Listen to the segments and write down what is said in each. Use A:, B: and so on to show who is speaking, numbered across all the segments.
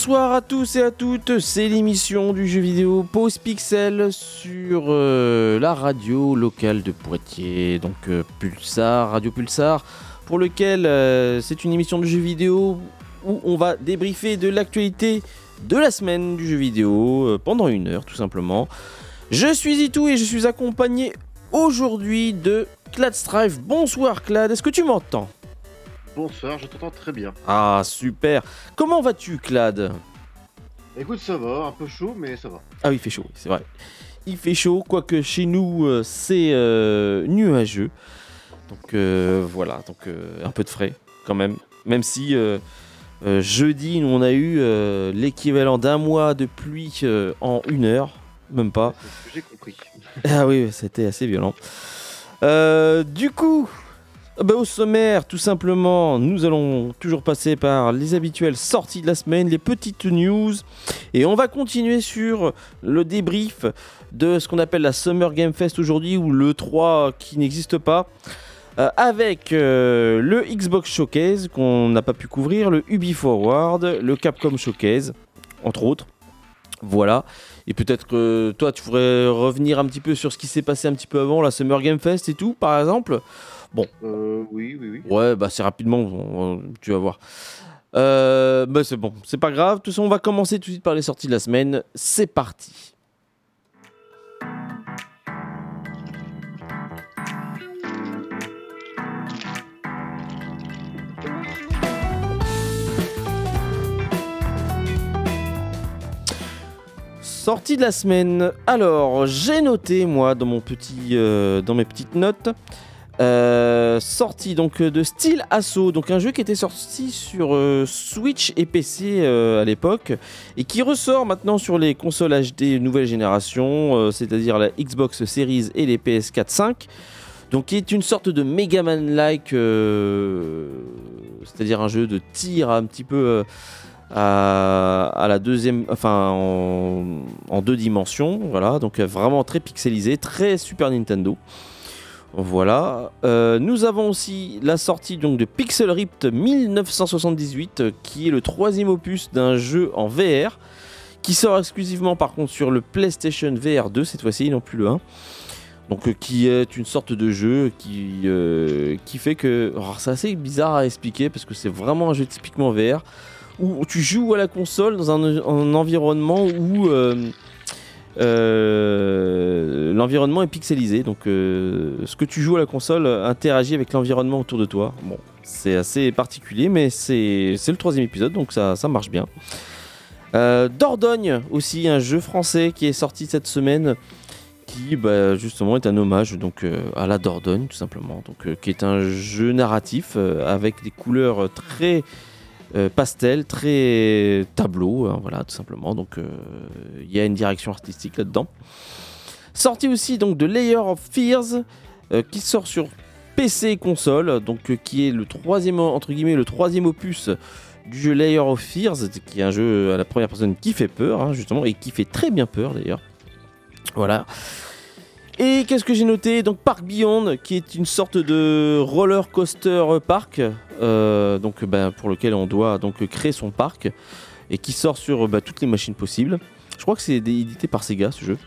A: bonsoir à tous et à toutes, c'est l'émission du jeu vidéo Pause Pixel sur euh, la radio locale de Poitiers, donc euh, Pulsar, Radio Pulsar, pour lequel euh, c'est une émission de jeu vidéo où on va débriefer de l'actualité de la semaine du jeu vidéo pendant une heure tout simplement. Je suis Itou et je suis accompagné aujourd'hui de Clad Strife. Bonsoir Clad, est-ce que tu m'entends?
B: Bonsoir, je t'entends très bien.
A: Ah super. Comment vas-tu Clad?
B: Écoute, ça va, un peu chaud, mais ça va.
A: Ah oui, il fait chaud, c'est vrai. Il fait chaud, quoique chez nous euh, c'est euh, nuageux. Donc euh, voilà, donc un peu de frais quand même. Même si jeudi, nous on a eu l'équivalent d'un mois de pluie en une heure, même pas.
B: J'ai compris.
A: Ah oui, c'était assez violent. Du coup, bah, au sommaire, tout simplement, nous allons toujours passer par les habituelles sorties de la semaine, les petites news, et on va continuer sur le débrief de ce qu'on appelle la Summer Game Fest aujourd'hui, ou le 3 qui n'existe pas. euh, avec euh, le Xbox Showcase qu'on n'a pas pu couvrir, le Ubi Forward, le Capcom Showcase, entre autres. Voilà. Et peut-être que toi, tu pourrais revenir un petit peu sur ce qui s'est passé un petit peu avant, la Summer Game Fest et tout, par exemple.
B: Euh, oui, oui, oui.
A: Ouais, bah c'est rapidement, tu vas voir. Euh, bah c'est bon, c'est pas grave. De toute façon, on va commencer tout de suite par les sorties de la semaine. C'est parti. Sortie de la semaine. Alors, j'ai noté moi dans mon petit, euh, dans mes petites notes. Euh, sortie donc euh, de Steel Assault, donc un jeu qui était sorti sur euh, Switch et PC à l'époque et qui ressort maintenant sur les consoles HD nouvelle génération, c'est-à-dire la Xbox Series et les PS4 5. Donc qui est une sorte de Mega Man-like, c'est-à-dire un jeu de tir un petit peu à, la deuxième, enfin en, en deux dimensions, voilà, donc vraiment très pixelisé, très Super Nintendo. Voilà. Euh, nous avons aussi la sortie donc de Pixel Ripped 1978, euh, qui est le troisième opus d'un jeu en VR, qui sort exclusivement par contre sur le PlayStation VR 2 cette fois-ci, non plus le 1. Donc euh, qui est une sorte de jeu qui, euh, qui fait que... alors, c'est assez bizarre à expliquer parce que c'est vraiment un jeu typiquement VR où tu joues à la console dans un environnement où... euh, l'environnement est pixelisé, donc euh, ce que tu joues à la console interagit avec l'environnement autour de toi. Bon, c'est assez particulier, mais c'est le troisième épisode, donc ça, ça marche bien. Euh, Dordogne aussi, un jeu français qui est sorti cette semaine, qui bah, justement est un hommage à la Dordogne tout simplement, donc qui est un jeu narratif avec des couleurs très euh, pastel, très tableau, hein, voilà, tout simplement. Donc, euh, il y a une direction artistique là-dedans. Sorti aussi donc de Layer of Fears, euh, qui sort sur PC console, donc qui est le troisième entre guillemets le troisième opus du jeu Layer of Fears, qui est un jeu à la première personne qui fait peur, hein, justement, et qui fait très bien peur d'ailleurs. Voilà. Et qu'est-ce que j'ai noté Donc Park Beyond, qui est une sorte de roller coaster park, euh, donc bah, pour lequel on doit donc créer son parc et qui sort sur bah, toutes les machines possibles. Je crois que c'est édité par Sega ce jeu.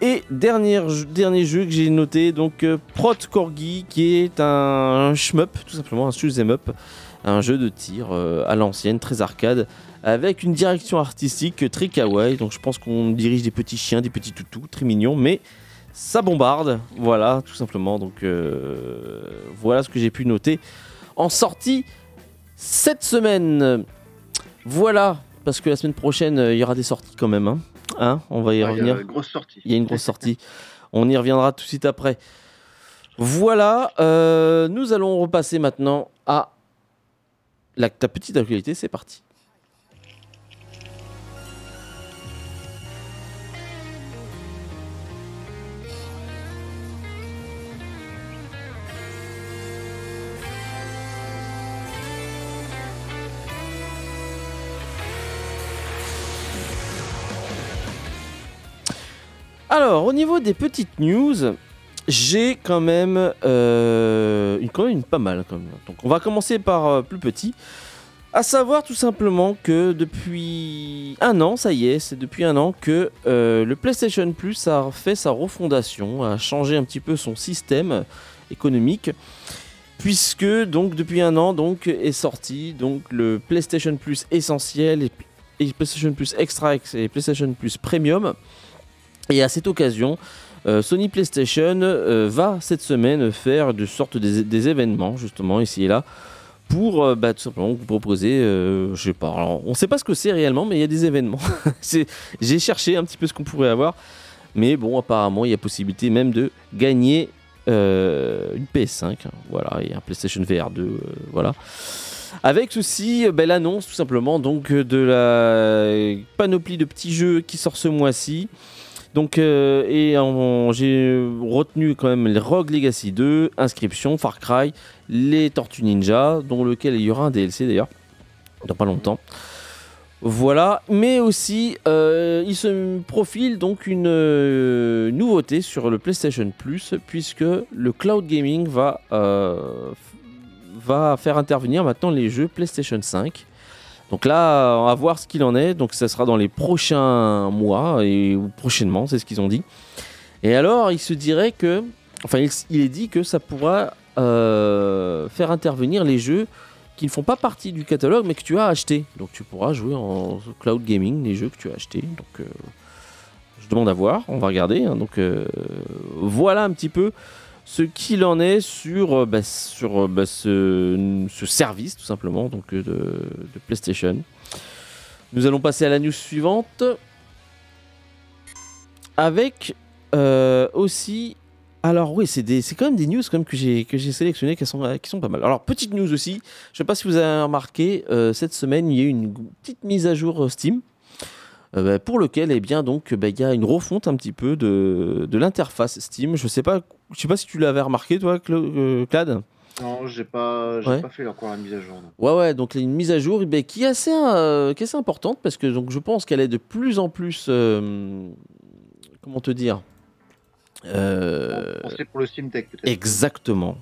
A: Et dernier, dernier jeu que j'ai noté, donc euh, Prot Corgi, qui est un shmup, tout simplement un shoot'em up, un jeu de tir euh, à l'ancienne, très arcade, avec une direction artistique très kawaii. Donc je pense qu'on dirige des petits chiens, des petits toutous, très mignons, mais ça bombarde, voilà, tout simplement. Donc euh, voilà ce que j'ai pu noter en sortie cette semaine. Voilà, parce que la semaine prochaine, euh, il y aura des sorties quand même. Hein, Hein, on va y
B: Ah, il y a
A: revenir.
B: une grosse sortie.
A: Il y a une grosse sortie. On y reviendra tout de suite après. Voilà, euh, nous allons repasser maintenant à la, ta petite actualité, c'est parti. Alors, au niveau des petites news, j'ai quand même euh, une, quand pas mal. Quand. Donc, on va commencer par euh, plus petit. À savoir tout simplement que depuis un an, ça y est, c'est depuis un an que euh, le PlayStation Plus a fait sa refondation, a changé un petit peu son système économique, puisque depuis un an donc est sorti le PlayStation Plus essentiel et PlayStation Plus Extra et PlayStation Plus Premium. Et à cette occasion, euh, Sony PlayStation euh, va cette semaine faire de sorte des, événements justement ici et là pour euh, bah, tout simplement vous proposer, je sais pas, on ne sait pas ce que c'est réellement, mais il y a des événements. J'ai cherché un petit peu ce qu'on pourrait avoir, mais bon, apparemment, il y a possibilité même de gagner une PS5, hein, voilà, et un PlayStation VR 2, voilà. Avec aussi bah, l'annonce tout simplement donc de la panoplie de petits jeux qui sort ce mois-ci. Donc, euh, et j'ai retenu quand même les Rogue Legacy 2, Inscription, Far Cry, les Tortues Ninja, dont lequel il y aura un DLC d'ailleurs, dans pas longtemps. Voilà, mais aussi euh, il se profile donc une euh, nouveauté sur le PlayStation Plus, puisque le cloud gaming va, va faire intervenir maintenant les jeux PlayStation 5 donc là, on va voir ce qu'il en est. Donc ça sera dans les prochains mois et ou prochainement, c'est ce qu'ils ont dit. Et alors, il se dirait que, enfin, il, est dit que ça pourra euh, faire intervenir les jeux qui ne font pas partie du catalogue, mais que tu as acheté. Donc tu pourras jouer en cloud gaming les jeux que tu as achetés. Donc euh, je demande à voir, on va regarder. Hein. donc euh, voilà un petit peu ce qu'il en est sur, euh, bah, sur euh, bah, ce, service, tout simplement, donc, euh, de, PlayStation. Nous allons passer à la news suivante. Avec aussi. Alors, oui, c'est quand même des news même que j'ai sélectionnées qui sont, qui sont pas mal. Alors, petite news aussi. Je ne sais pas si vous avez remarqué, cette semaine, il y a eu une petite mise à jour Steam. Euh, bah, pour lequel eh bien donc bah, il y a une refonte un petit peu de, de l'interface Steam. Je sais pas, je sais pas si tu l'avais remarqué toi, euh, Clad.
B: Non, j'ai pas, j'ai pas fait encore la mise à jour.
A: Ouais, ouais, donc une mise à jour ben, qui, est assez, euh, qui est assez importante parce que donc, je pense qu'elle est de plus en plus. comment te dire
B: euh... pour le Steam Deck peut-être.
A: Exactement.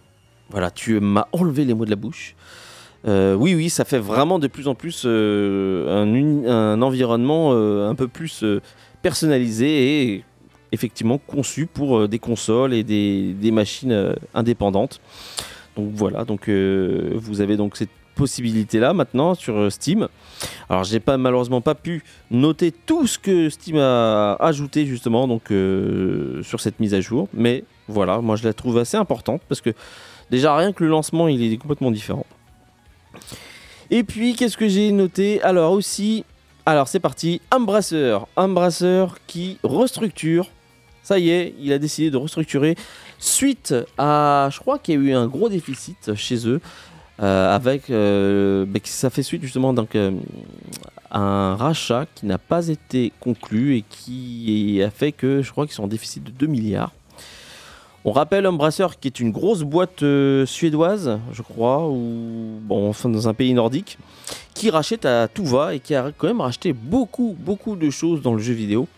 A: Voilà, tu m'as enlevé les mots de la bouche. Euh, oui, oui, ça fait vraiment de plus en plus euh, un, environnement euh, un peu plus personnalisé et effectivement conçu pour des consoles et des, machines indépendantes. Donc voilà, donc vous avez donc cette possibilité là maintenant sur Steam. Alors j'ai pas malheureusement pas pu noter tout ce que Steam a ajouté justement sur cette mise à jour, mais voilà, moi je la trouve assez importante parce que déjà rien que le lancement il est complètement différent. Et puis, qu'est-ce que j'ai noté Alors aussi, alors c'est parti, Embracer. Embracer qui restructure. Ça y est, il a décidé de restructurer suite à, je crois qu'il y a eu un gros déficit chez eux. Euh, avec, euh, ça fait suite justement donc, euh, un rachat qui n'a pas été conclu et qui a fait que je crois qu'ils sont en déficit de 2 milliards. On rappelle Embracer qui est une grosse boîte euh, suédoise, je crois, ou bon, enfin dans un pays nordique, qui rachète à tout va et qui a quand même racheté beaucoup, beaucoup de choses dans le jeu vidéo.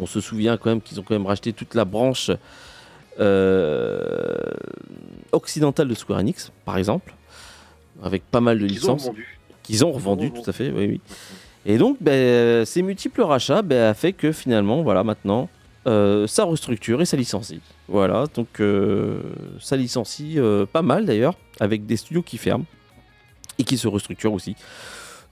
A: On se souvient quand même qu'ils ont quand même racheté toute la branche euh, occidentale de Square Enix, par exemple, avec pas mal de licences qu'ils ont revendu, tout à fait, oui, oui. Et donc, ben, ces multiples rachats ben, a fait que finalement, voilà, maintenant, euh, ça restructure et ça licencie. Voilà, donc euh, ça licencie euh, pas mal d'ailleurs, avec des studios qui ferment et qui se restructurent aussi.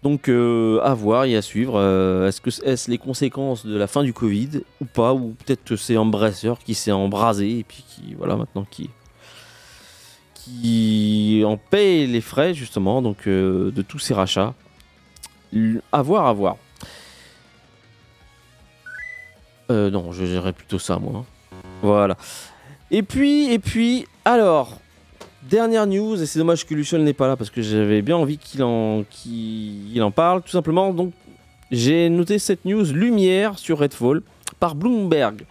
A: Donc à voir et à suivre. est-ce que est-ce les conséquences de la fin du Covid ou pas Ou peut-être que c'est Embracer qui s'est embrasé et puis qui voilà maintenant qui qui en paye les frais justement donc de tous ces rachats. À voir, à voir. Euh, non, je gérerais plutôt ça, moi. Voilà. Et puis, et puis, alors, dernière news, et c'est dommage que Luciol n'est pas là parce que j'avais bien envie qu'il en, en parle, tout simplement. Donc, j'ai noté cette news lumière sur Redfall par Bloomberg.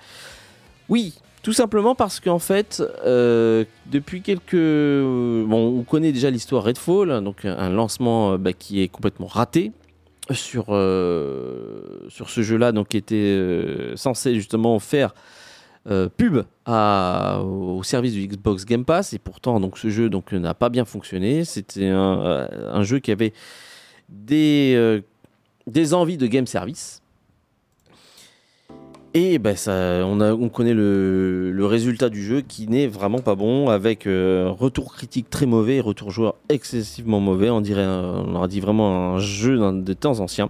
A: Oui, tout simplement parce qu'en fait, euh, depuis quelques... Bon, on connaît déjà l'histoire Redfall, donc un lancement euh, bah, qui est complètement raté sur, euh, sur ce jeu-là, donc qui était censé justement faire pub à, au service du Xbox Game Pass, et pourtant donc ce jeu donc n'a pas bien fonctionné. C'était un, jeu qui avait des envies de game service et ben ça, on, a, on connaît le, le, résultat du jeu qui n'est vraiment pas bon, avec euh, retour critique très mauvais, retour joueur excessivement mauvais. On dirait, on aurait dit vraiment un jeu de temps anciens.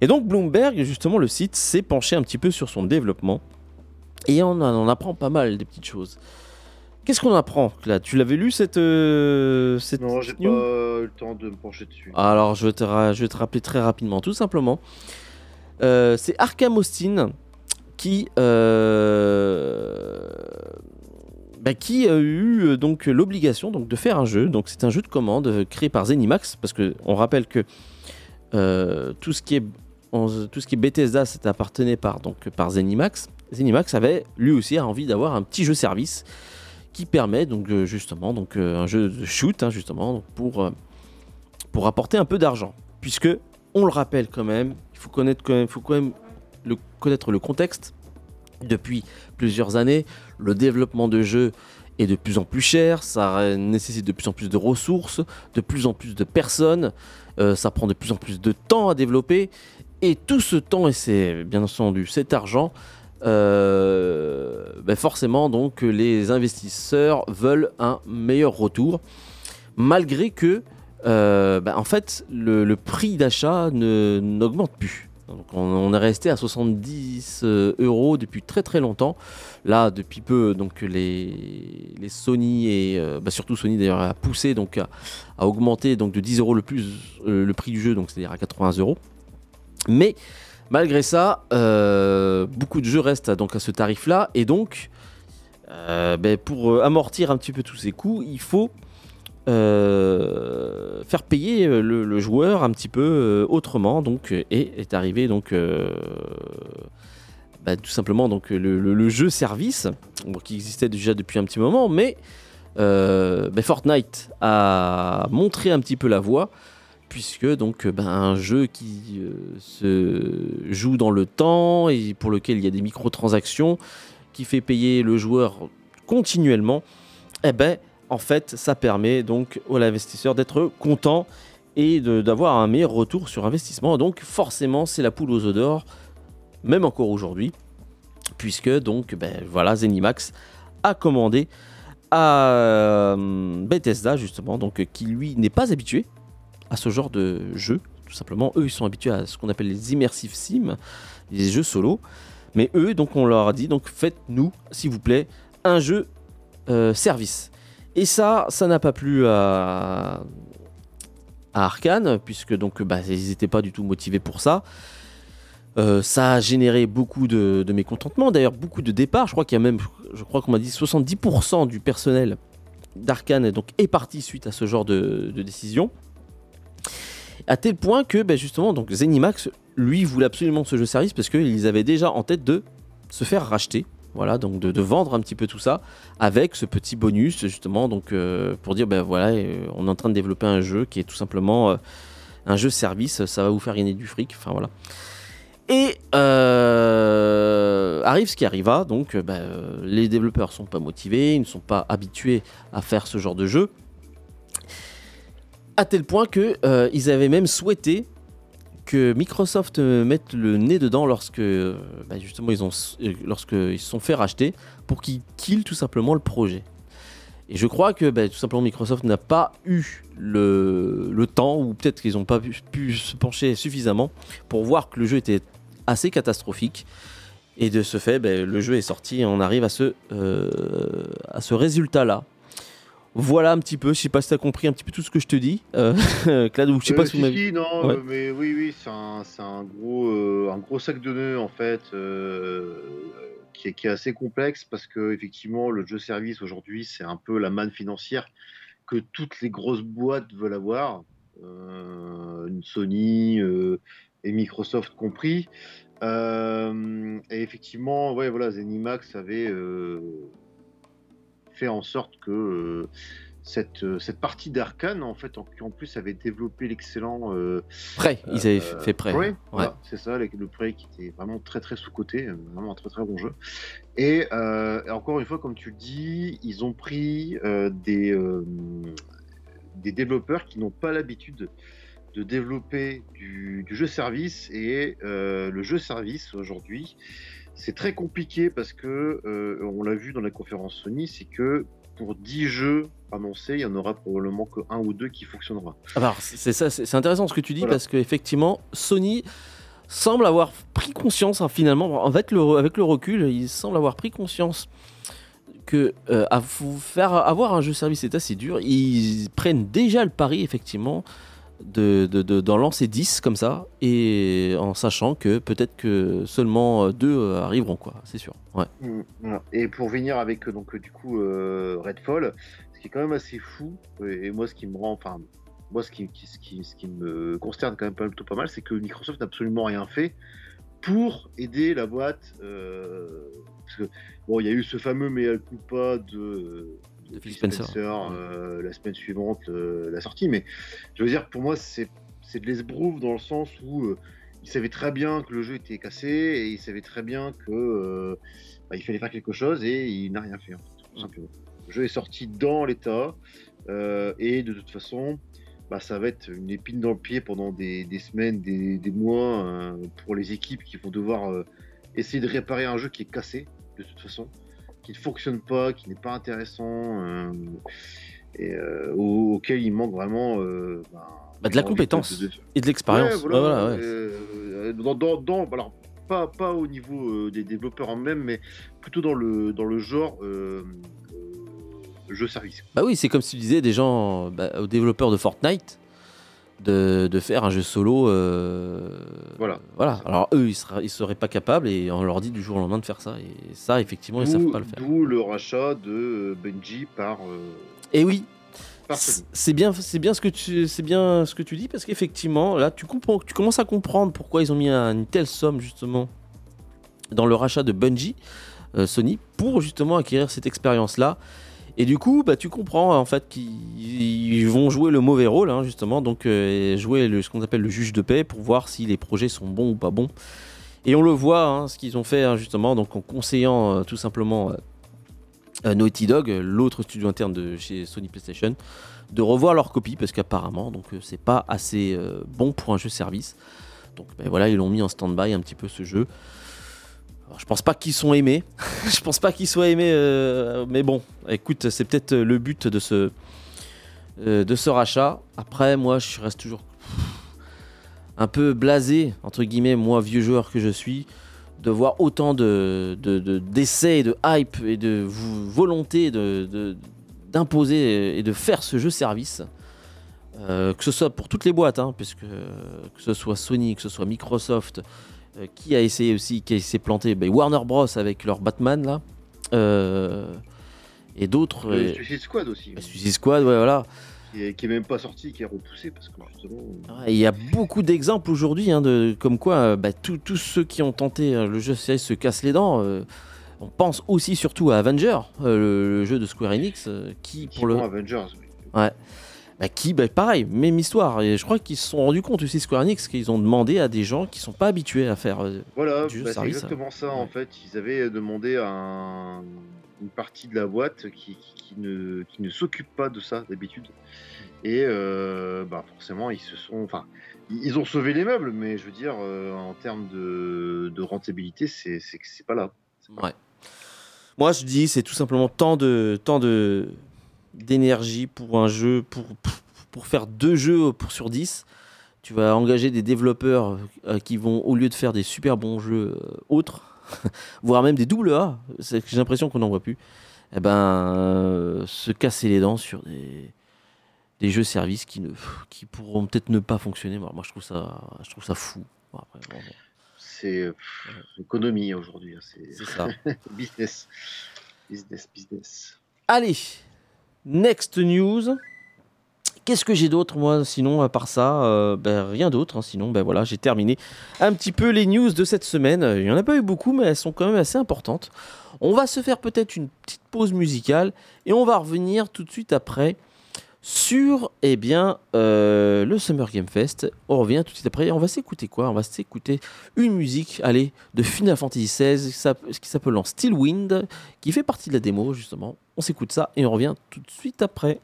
A: Et donc Bloomberg, justement, le site s'est penché un petit peu sur son développement et on, en apprend pas mal des petites choses. Qu'est-ce qu'on apprend là Tu l'avais lu cette, euh, cette
B: Non, j'ai pas eu le temps de me pencher dessus.
A: Alors je vais te, je vais te rappeler très rapidement, tout simplement. Euh, c'est Arkham Austin qui, euh, bah, qui a eu euh, donc l'obligation donc de faire un jeu. Donc c'est un jeu de commande euh, créé par Zenimax parce que on rappelle que tout ce qui est tout ce qui est Bethesda, c'était appartenait par donc par Zenimax. Zenimax avait lui aussi envie d'avoir un petit jeu service qui permet donc justement donc un jeu de shoot hein, justement pour pour apporter un peu d'argent puisque on le rappelle quand même, il faut connaître quand même, faut quand même connaître le contexte. Depuis plusieurs années, le développement de jeux est de plus en plus cher, ça nécessite de plus en plus de ressources, de plus en plus de personnes, euh, ça prend de plus en plus de temps à développer, et tout ce temps, et c'est bien entendu cet argent, euh, ben forcément donc les investisseurs veulent un meilleur retour, malgré que euh, ben, en fait le, le prix d'achat n'augmente plus on, est resté à 70 euh, euros depuis très très longtemps. Là, depuis peu, donc les, Sony et euh, bah, surtout Sony d'ailleurs a poussé donc à, augmenter donc de 10 euros le plus euh, le prix du jeu, donc c'est-à-dire à 80 euros. Mais malgré ça, beaucoup de jeux restent donc à ce tarif-là et donc ben, pour amortir un petit peu tous ces coûts, il faut euh, faire payer euh, le, joueur un petit peu euh, autrement donc et est arrivé donc bah, tout simplement donc le, jeu service qui existait déjà depuis un petit moment mais bah, Fortnite a montré un petit peu la voie puisque donc bah, un jeu qui se joue dans le temps et pour lequel il y a des microtransactions qui fait payer le joueur continuellement eh ben en fait, ça permet donc aux investisseurs d'être content et d'avoir un meilleur retour sur investissement. Donc forcément, c'est la poule aux œufs d'or, même encore aujourd'hui, puisque donc ben, voilà, Zenimax a commandé à euh, Bethesda justement, donc qui lui n'est pas habitué à ce genre de jeu. Tout simplement, eux ils sont habitués à ce qu'on appelle les immersive sim, les jeux solo. Mais eux, donc on leur a dit, donc faites-nous, s'il vous plaît, un jeu euh, service. Et ça, ça n'a pas plu à, Arkane, puisque donc bah, ils n'étaient pas du tout motivés pour ça. Euh, ça a généré beaucoup de, mécontentement, d'ailleurs beaucoup de départs. Je crois qu'il y a même, je crois qu'on m'a dit 70% du personnel d'Arkane est parti suite à ce genre de, décision. À tel point que bah, justement donc Zenimax lui voulait absolument ce jeu service parce qu'ils avaient déjà en tête de se faire racheter voilà, donc de, vendre un petit peu tout ça avec ce petit bonus justement, donc euh, pour dire ben voilà, euh, on est en train de développer un jeu qui est tout simplement euh, un jeu service, ça va vous faire gagner du fric, enfin voilà. Et arrive ce qui arriva, donc ben, les développeurs sont pas motivés, ils ne sont pas habitués à faire ce genre de jeu, à tel point que ils avaient même souhaité Microsoft euh, mette le nez dedans lorsque euh, bah, justement ils ont euh, se sont fait racheter pour qu'ils killent tout simplement le projet. Et je crois que bah, tout simplement Microsoft n'a pas eu le, temps, ou peut-être qu'ils n'ont pas pu, se pencher suffisamment pour voir que le jeu était assez catastrophique. Et de ce fait, bah, le jeu est sorti et on arrive à ce, à ce résultat-là. Voilà un petit peu, je sais pas si tu as compris un petit peu tout ce que je te dis. Euh, Claude, je sais pas
B: si, vous m'avez... non, mais oui, oui, c'est un, un, gros, un gros sac de nœuds en fait, qui est, qui, est, assez complexe parce que effectivement, le jeu service aujourd'hui, c'est un peu la manne financière que toutes les grosses boîtes veulent avoir, une Sony et Microsoft compris. Euh, et effectivement, ouais, voilà, Zenimax avait euh, fait en sorte que euh, cette, cette partie d'Arkane, en fait, en, qui en plus avait développé l'excellent.
A: Prêt, ils avaient fait Prêt. Ouais.
B: c'est ça, le Prêt qui était vraiment très très sous-côté, vraiment un très très bon jeu. Et, encore une fois, comme tu le dis, ils ont pris des, des développeurs qui n'ont pas l'habitude de développer du, jeu service et euh, le jeu service aujourd'hui c'est très compliqué parce que euh, on l'a vu dans la conférence Sony c'est que pour 10 jeux annoncés il y en aura probablement que un ou deux qui fonctionnera.
A: Alors c'est ça c'est intéressant ce que tu dis parce qu'effectivement Sony semble avoir pris conscience hein, finalement. Avec le, avec le recul il semble avoir pris conscience que euh, à vous faire avoir un jeu service c'est assez dur. Ils prennent déjà le pari effectivement d'en de, de, lancer 10 comme ça, et en sachant que peut-être que seulement deux euh, arriveront, quoi, c'est sûr. Ouais.
B: Mmh, et pour venir avec donc du coup euh, Redfall, ce qui est quand même assez fou, et moi ce qui me rend, enfin, moi ce qui, ce qui, qui me consterne quand même plutôt pas mal, c'est que Microsoft n'a absolument rien fait pour aider la boîte. Euh, parce que, bon, il y a eu ce fameux mea culpa de de Phil Spencer, euh, la semaine suivante euh, la sortie. Mais je veux dire, pour moi, c'est de l'esbrouf dans le sens où euh, il savait très bien que le jeu était cassé et il savait très bien que bah, il fallait faire quelque chose et il n'a rien fait, tout simplement. Le jeu est sorti dans l'état et de toute façon, bah, ça va être une épine dans le pied pendant des, semaines, des, des mois pour les équipes qui vont devoir essayer de réparer un jeu qui est cassé de toute façon qui ne fonctionne pas, qui n'est pas intéressant, euh, et euh, auquel il manque vraiment euh,
A: ben, bah, de la compétence et de l'expérience. voilà,
B: dans, alors, pas, pas au niveau des développeurs en même, mais plutôt dans le, dans le genre jeu service.
A: Bah oui, c'est comme si tu disais des gens bah, aux développeurs de Fortnite de, faire un jeu solo. Euh,
B: voilà.
A: Voilà. Alors eux, ils, sera, ils seraient pas capables et on leur dit du jour au lendemain de faire ça. Et ça, effectivement, ils savent pas le faire.
B: D'où le rachat de euh, Benji par. euh,
A: eh oui. C'est bien, c'est bien ce que tu, c'est bien ce que tu dis parce qu'effectivement, là, tu comprends, tu commences à comprendre pourquoi ils ont mis une telle somme justement dans le rachat de Bungie, Sony, pour justement acquérir cette expérience-là et du coup, bah, tu comprends en fait qu'ils vont jouer le mauvais rôle, hein, justement, donc euh, jouer ce qu'on appelle le juge de paix pour voir si les projets sont bons ou pas bons. Et on le voit, hein, ce qu'ils ont fait hein, justement, donc en conseillant euh, tout simplement euh, Naughty Dog, l'autre studio interne de chez Sony PlayStation, de revoir leur copie parce qu'apparemment, donc c'est pas assez bon pour un jeu service. Donc ben, voilà, ils l'ont mis en stand-by un petit peu ce jeu je pense pas qu'ils sont aimés. je pense pas qu'ils soient aimés. Euh, mais bon, écoute, c'est peut-être le but de ce, euh, de ce rachat. Après, moi, je reste toujours un peu blasé, entre guillemets, moi, vieux joueur que je suis, de voir autant de, d'essais, de, hype et de volonté d'imposer et de faire ce jeu service. Euh, que ce soit pour toutes les boîtes, hein, puisque que ce soit Sony, que ce soit Microsoft, euh, qui a essayé aussi, qui s'est planté ben, Warner Bros avec leur Batman là. Euh, et d'autres.
B: Euh, Suicide Squad aussi.
A: Suicide Squad, ouais, voilà.
B: Qui est, même pas sorti, qui est repoussé parce que justement.
A: Il y a beaucoup d'exemples aujourd'hui, hein, de comme quoi bah, tous ceux qui ont tenté le jeu se cassent les dents. on pense aussi surtout à Avenger, le, jeu de Square Enix, qui
B: pour le. Avengers.
A: Ouais. Bah, qui, bah, pareil, même histoire. Et je crois qu'ils se sont rendus compte aussi, Square Enix, qu'ils ont demandé à des gens qui sont pas habitués à faire euh,
B: voilà, du bah, c'est exactement ça, en fait. Ils avaient demandé à une partie de la boîte qui, ne, qui ne s'occupe pas de ça d'habitude. Et euh, bah, forcément, ils se sont. Enfin, ils ont sauvé les meubles, mais je veux dire, euh, en termes de, de rentabilité, c'est pas là.
A: Pas ouais. Moi, je dis, c'est tout simplement tant de, tant de, d'énergie pour un jeu, pour, pour faire deux jeux pour sur 10, tu vas engager des développeurs euh, qui vont, au lieu de faire des super bons jeux euh, autres, voire même des double A, j'ai l'impression qu'on n'en voit plus, eh ben, se casser les dents sur des, des jeux services qui, ne, qui pourront peut-être ne pas fonctionner. Moi, je, trouve ça, je trouve ça fou.
B: c'est économie aujourd'hui. Hein,
A: c'est ça.
B: business. Business, business.
A: Allez, next news. Qu'est-ce que j'ai d'autre, moi, sinon, à part ça euh, ben, Rien d'autre. Hein, sinon, ben voilà, j'ai terminé un petit peu les news de cette semaine. Il n'y en a pas eu beaucoup, mais elles sont quand même assez importantes. On va se faire peut-être une petite pause musicale et on va revenir tout de suite après sur eh bien, euh, le Summer Game Fest. On revient tout de suite après. On va s'écouter quoi? On va s'écouter une musique allez, de Final Fantasy XVI qui s'appelle en Steel Wind, qui fait partie de la démo justement. On s'écoute ça et on revient tout de suite après.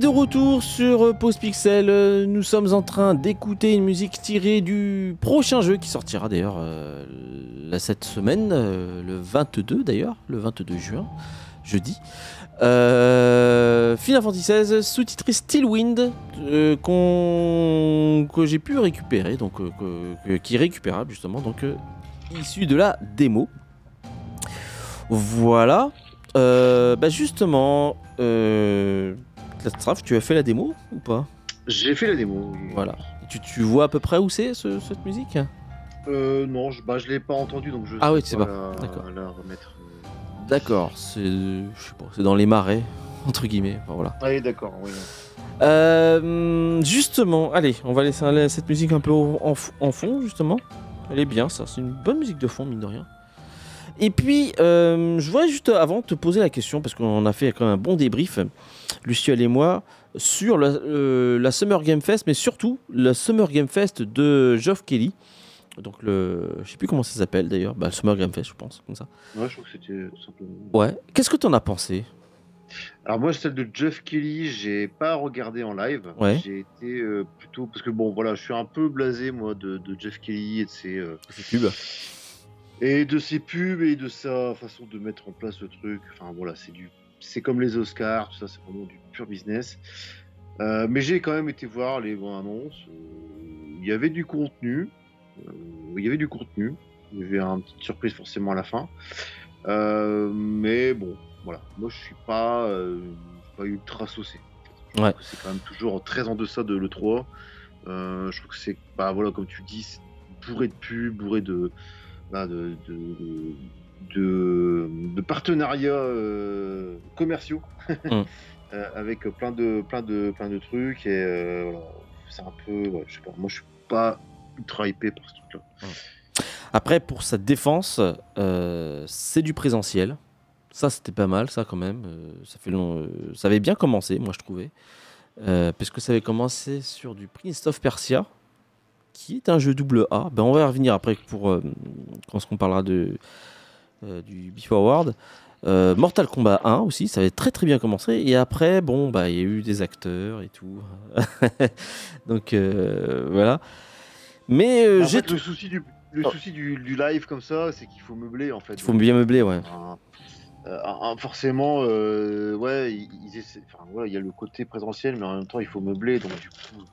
A: De retour sur euh, Pause Pixel. Euh, nous sommes en train d'écouter une musique tirée du prochain jeu qui sortira d'ailleurs euh, cette semaine, le 22 d'ailleurs, le 22 juin, jeudi. Final Fantasy XVI, sous-titré Stillwind, que j'ai pu récupérer, donc qui est récupérable justement, donc issu de la démo. Voilà. bah justement, tu as fait la démo ou pas?
B: J'ai fait la démo.
A: Voilà. Tu, vois à peu près où c'est cette musique?
B: Euh, Non, je, bah, je l'ai pas entendu donc je.
A: Ah oui, tu sais pas. D'accord.
B: remettre.
A: D'accord, c'est c'est dans les marais entre guillemets. voilà.
B: Ah oui, d'accord.
A: Euh, justement, allez, on va laisser cette musique un peu en, en fond justement. Elle est bien, ça. C'est une bonne musique de fond mine de rien. Et puis, euh, je voudrais juste avant te poser la question, parce qu'on a fait quand même un bon débrief, Luciel et moi, sur la, Summer Game Fest, mais surtout la Summer Game Fest de Geoff Kelly. Donc, le, je sais plus comment ça s'appelle d'ailleurs, bah, Summer Game Fest, je pense, comme ça.
B: Ouais, je crois que c'était simplement.
A: Ouais. Qu'est-ce que tu en as pensé?
B: Alors moi celle de Jeff Kelly, j'ai pas regardé en live.
A: Ouais.
B: J'ai été euh, plutôt parce que bon voilà, je suis un peu blasé moi de, Jeff Kelly et de ses, euh,
A: pubs
B: et de ses pubs et de sa façon de mettre en place le truc. Enfin voilà, c'est du, c'est comme les Oscars, tout ça, c'est vraiment du pur business. Euh, mais j'ai quand même été voir les annonces. Euh, il y avait du contenu. Euh, il y avait du contenu. Il y avait une petite surprise forcément à la fin. Mais bon, voilà. Moi, je suis pas, pas ultra saucé.
A: Ouais.
B: C'est quand même toujours très en deçà de l'E3. Euh, je trouve que c'est, bah voilà, comme tu dis, bourré de pubs, bourré de, bah, de, de, de, de partenariats euh, commerciaux
A: Mm.
B: euh, avec plein de, plein de, plein de trucs. Et euh, voilà, c'est un peu, ouais, je sais pas, moi, je suis pas ultra hypé par ce truc-là.
A: Après, pour sa défense, c'est du présentiel. Ça, c'était pas mal, ça, quand même. Ça, fait long, ça avait bien commencé, moi, je trouvais. Euh, parce que ça avait commencé sur du Prince of Persia, qui est un jeu double A. Ben, on va y revenir après pour, euh, quand on parlera de, du Before Award. Euh, Mortal Kombat 1 aussi, ça avait très très bien commencé. Et après, bon, bah, il y a eu des acteurs et tout. Donc euh, voilà. Mais euh,
B: En
A: j'ai
B: le souci du, le
A: Oh.
B: souci du, du live comme ça, c'est qu'il faut meubler en fait.
A: Il faut bien meubler, ouais.
B: Euh, forcément, euh, ouais, il y a le côté présentiel, mais en même temps, il faut meubler, donc du coup,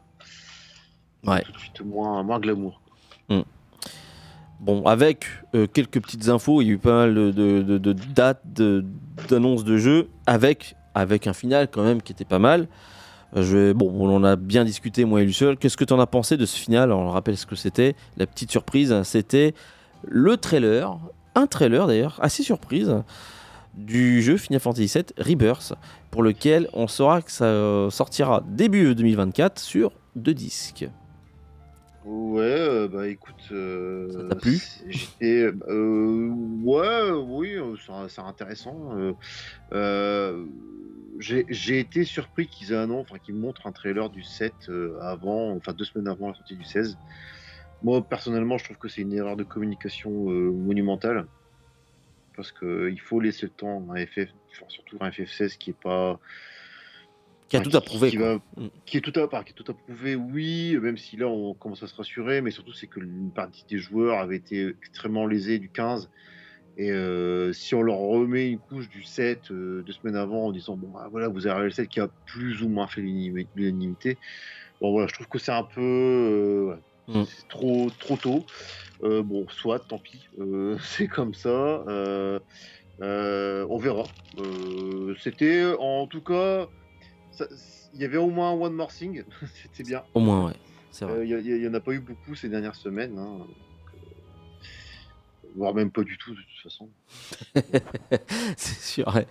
A: Ouais.
B: tout de suite moins, moins glamour.
A: Bon, avec euh, quelques petites infos, il y a eu pas mal de, dates, d'annonces de jeux, avec, avec un final quand même qui était pas mal. Euh, bon, on en a bien discuté, moi et seul. Qu'est-ce que tu en as pensé de ce final? On rappelle ce que c'était. La petite surprise, hein, c'était le trailer, un trailer d'ailleurs, assez surprise, du jeu Final Fantasy VII Rebirth, pour lequel on saura que ça euh, sortira début 2024 sur deux disques.
B: Ouais, euh, bah écoute, euh,
A: Ça t'a plu
B: J'étais, euh, ouais, oui, c'est intéressant. j'ai été surpris qu'ils annoncent, enfin qu'ils montrent un trailer du 7 euh, avant, enfin deux semaines avant la sortie du 16. Moi personnellement, je trouve que c'est une erreur de communication euh, monumentale parce que il faut laisser le temps à un FF, enfin, surtout un FF16 qui est pas
A: Qui a
B: Enfin,
A: tout approuvé.
B: qui,
A: quoi.
B: va-
A: Mm.
B: qui est tout à qui est tout approuvé, oui, même si là on commence à se rassurer, mais surtout c'est que une partie des joueurs avait été extrêmement lésés du 15. Et euh, si on leur remet une couche du 7 euh, deux semaines avant en disant bon bah, voilà vous avez le 7 qui a plus ou moins fait l'unanimi- l'unanimité, bon voilà je trouve que c'est un peu euh, ouais,
A: Mm.
B: c'est trop trop tôt. Bon soit tant pis, c'est comme ça. on verra. C'était en tout cas il y avait au moins un One More Thing, c'était bien.
A: Au moins, ouais.
B: Euh, Il n'y en a pas eu beaucoup ces dernières semaines. hein. Donc, euh, voire même pas du tout, de toute façon.
A: c'est sûr. ouais.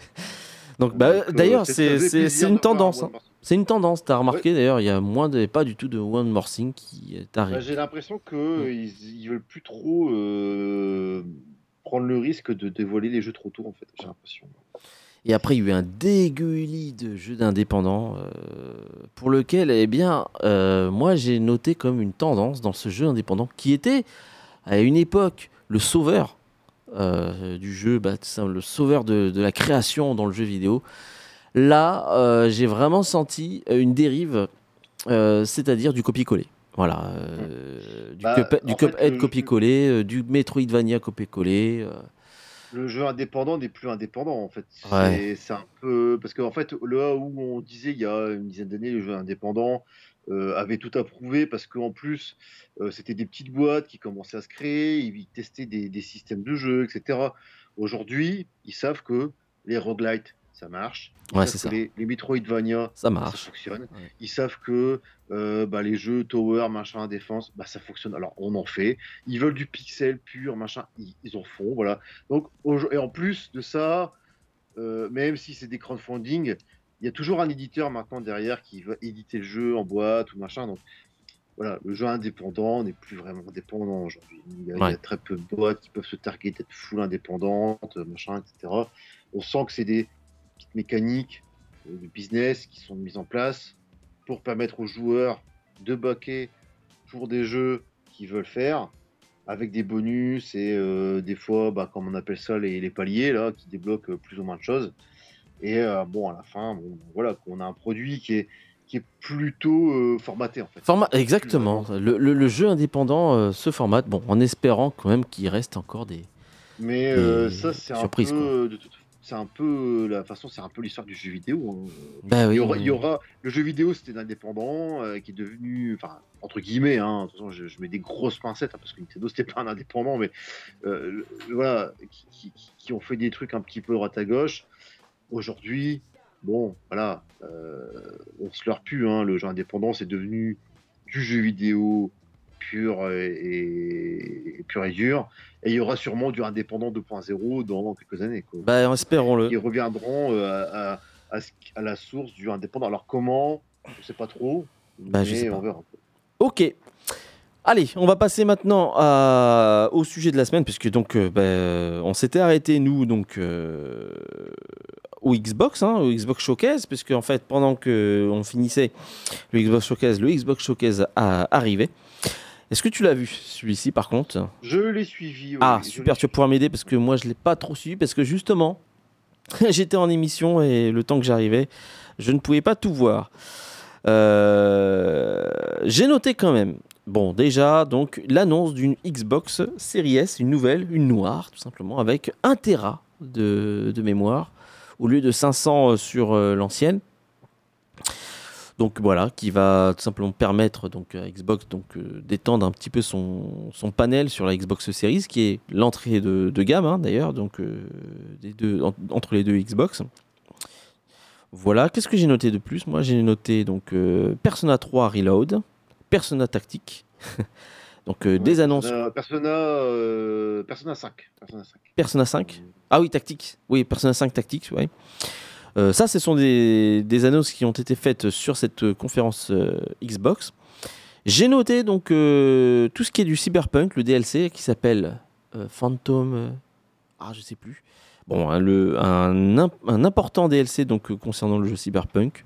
A: Donc, bah,
B: euh,
A: d'ailleurs, c'est une
B: un
A: tendance. Hein. C'est une tendance. T'as remarqué d'ailleurs, il y a moins de, pas du tout de One More Thing qui est
B: Bah. J'ai l'impression
A: Mm.
B: qu'ils ils, ils veulent plus trop euh, prendre le risque de dévoiler les jeux trop tôt, en fait. J'ai l'impression.
A: Et après, il y a eu un dégueulis de jeux d'indépendants euh, pour lequel, eh bien, euh, moi, j'ai noté comme une tendance dans ce jeu indépendant qui était à une époque le sauveur euh, du jeu, bah, le sauveur de, de la création dans le jeu vidéo. Là, j'ai vraiment senti une dérive, c'est-à-dire du copier-coller. Voilà, du,
B: Bah,
A: Cuphead- copier-coller, du Metroidvania copier-coller.
B: Le jeu indépendant n'est plus indépendant, en fait. C'est
A: Ouais.
B: c'est un peu. Parce qu'en fait, là où on disait il y a une dizaine d'années, les jeux indépendants euh, avaient tout approuvé, parce qu'en plus, euh, c'était des petites boîtes qui commençaient à se créer, ils testaient des, des systèmes de jeu, etc. Aujourd'hui, ils savent que les roguelites, ça marche. Ils
A: Ouais, c'est ça.
B: Les, les Metroidvania,
A: Ça
B: ça
A: marche.
B: fonctionne.
A: Ouais.
B: Ils savent que euh, bah, les jeux Tower, machin, défense, bah, ça fonctionne. Alors on en fait. Ils veulent du pixel pur, machin, ils, ils en font. Voilà. Donc, et en plus de ça, euh, même si c'est des crowdfunding, il y a toujours un éditeur maintenant derrière qui va éditer le jeu en boîte ou machin. Donc voilà, le jeu indépendant n'est plus vraiment indépendant aujourd'hui. Il, y a- il y a très peu de boîtes qui peuvent se targuer d'être full indépendantes, machin, etc. On sent que c'est des petites mécaniques euh, de business qui sont mises en place pour permettre aux joueurs de baquer pour des jeux qu'ils veulent faire avec des bonus et euh, des fois, bah, comme on appelle ça, les, les paliers là, qui débloquent euh, plus ou moins de choses. Et euh, bon, à la fin, bon, voilà, qu'on a un produit qui est, qui est plutôt formaté en fait.
A: Format, exactement. Le, le- le jeu indépendant se formate, bon, en espérant quand même qu'il reste encore des.
B: Mais
A: des
B: ça, c'est un peu.
A: quoi.
B: de toute- c'est un peu la façon, c'est un peu l'histoire du jeu vidéo. hein.
A: Bah
B: Il y aura,
A: oui.
B: il y aura- le jeu vidéo, c'était indépendant, euh, qui est devenu, enfin entre guillemets, hein, de toute façon, je, je mets des grosses pincettes hein, parce que Nintendo c'était pas un indépendant, mais euh, le- voilà, qui, qui- qui- qui ont fait des trucs un petit peu droite à gauche. Aujourd'hui, bon, voilà, euh, on se leurre plus, hein, le jeu indépendant, c'est devenu du jeu vidéo pur et, et- pur et dur. Et il y aura sûrement du indépendant 2.0 dans quelques années. Quoi
A: Bah espérons-le.
B: ils reviendront euh, à, la source du indépendant. Alors comment? Je sais pas trop.
A: Bah, je
B: mais
A: sais pas.
B: on verra.
A: Ok. Allez, on va passer maintenant à- au sujet de la semaine, puisque donc euh, bah, on s'était arrêté nous donc euh, au Xbox, hein, au Xbox Showcase, puisque en fait pendant que on finissait le Xbox Showcase, le Xbox Showcase a arrivé. Est-ce que tu l'as vu celui-ci par contre?
B: Je l'ai suivi. oui,
A: Ah
B: je
A: super, tu vas pouvoir m'aider parce que moi je l'ai pas trop suivi parce que justement j'étais en émission et le temps que j'arrivais, je ne pouvais pas tout voir. Euh, J'ai noté quand même. Bon, déjà, donc l'annonce d'une Xbox Series S, une nouvelle, une noire, tout simplement, avec 1 Tera de, de mémoire, au lieu de 500 sur euh, l'ancienne. Donc voilà, qui va tout simplement permettre donc, à Xbox donc, euh, d'étendre un petit peu son, son panel sur la Xbox Series, qui est l'entrée de, de gamme hein, d'ailleurs, donc euh, des deux, en- entre les deux Xbox. Voilà, qu'est-ce que j'ai noté de plus? Moi j'ai noté donc euh, Persona 3 Reload, Persona Tactique, donc euh,
B: Ouais,
A: des annonces
B: Persona, Persona, euh, Persona 5. Persona 5.
A: Persona 5. Ah oui, Tactique. Oui, Persona 5 Tactics, ouais. Euh, ça, ce sont des, annonces qui ont été faites sur cette euh, conférence euh, Xbox. J'ai noté donc tout ce qui est du Cyberpunk, le DLC qui s'appelle Phantom. ah, je sais plus. Bon, un, le, un, imp- un important DLC donc concernant le jeu Cyberpunk.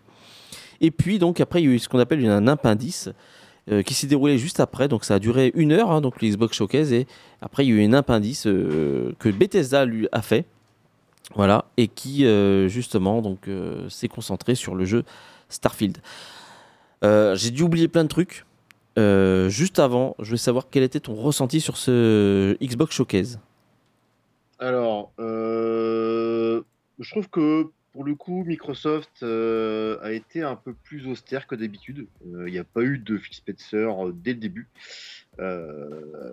A: Et puis donc après, il y a eu ce qu'on appelle un impendice euh, qui s'est déroulé juste après. Donc ça a duré une heure, hein, donc le Xbox Showcase. Et après, il y a eu une impendice euh, que Bethesda lui a fait. Voilà, et qui euh, justement donc euh, s'est concentré sur le jeu Starfield. Euh, J'ai dû oublier plein de trucs. Juste avant, je voulais savoir quel était ton ressenti sur ce Xbox Showcase.
B: Alors, je trouve que pour le coup, Microsoft a été un peu plus austère que d'habitude. Il n'y a pas eu de Phil Spencer dès le début. Euh,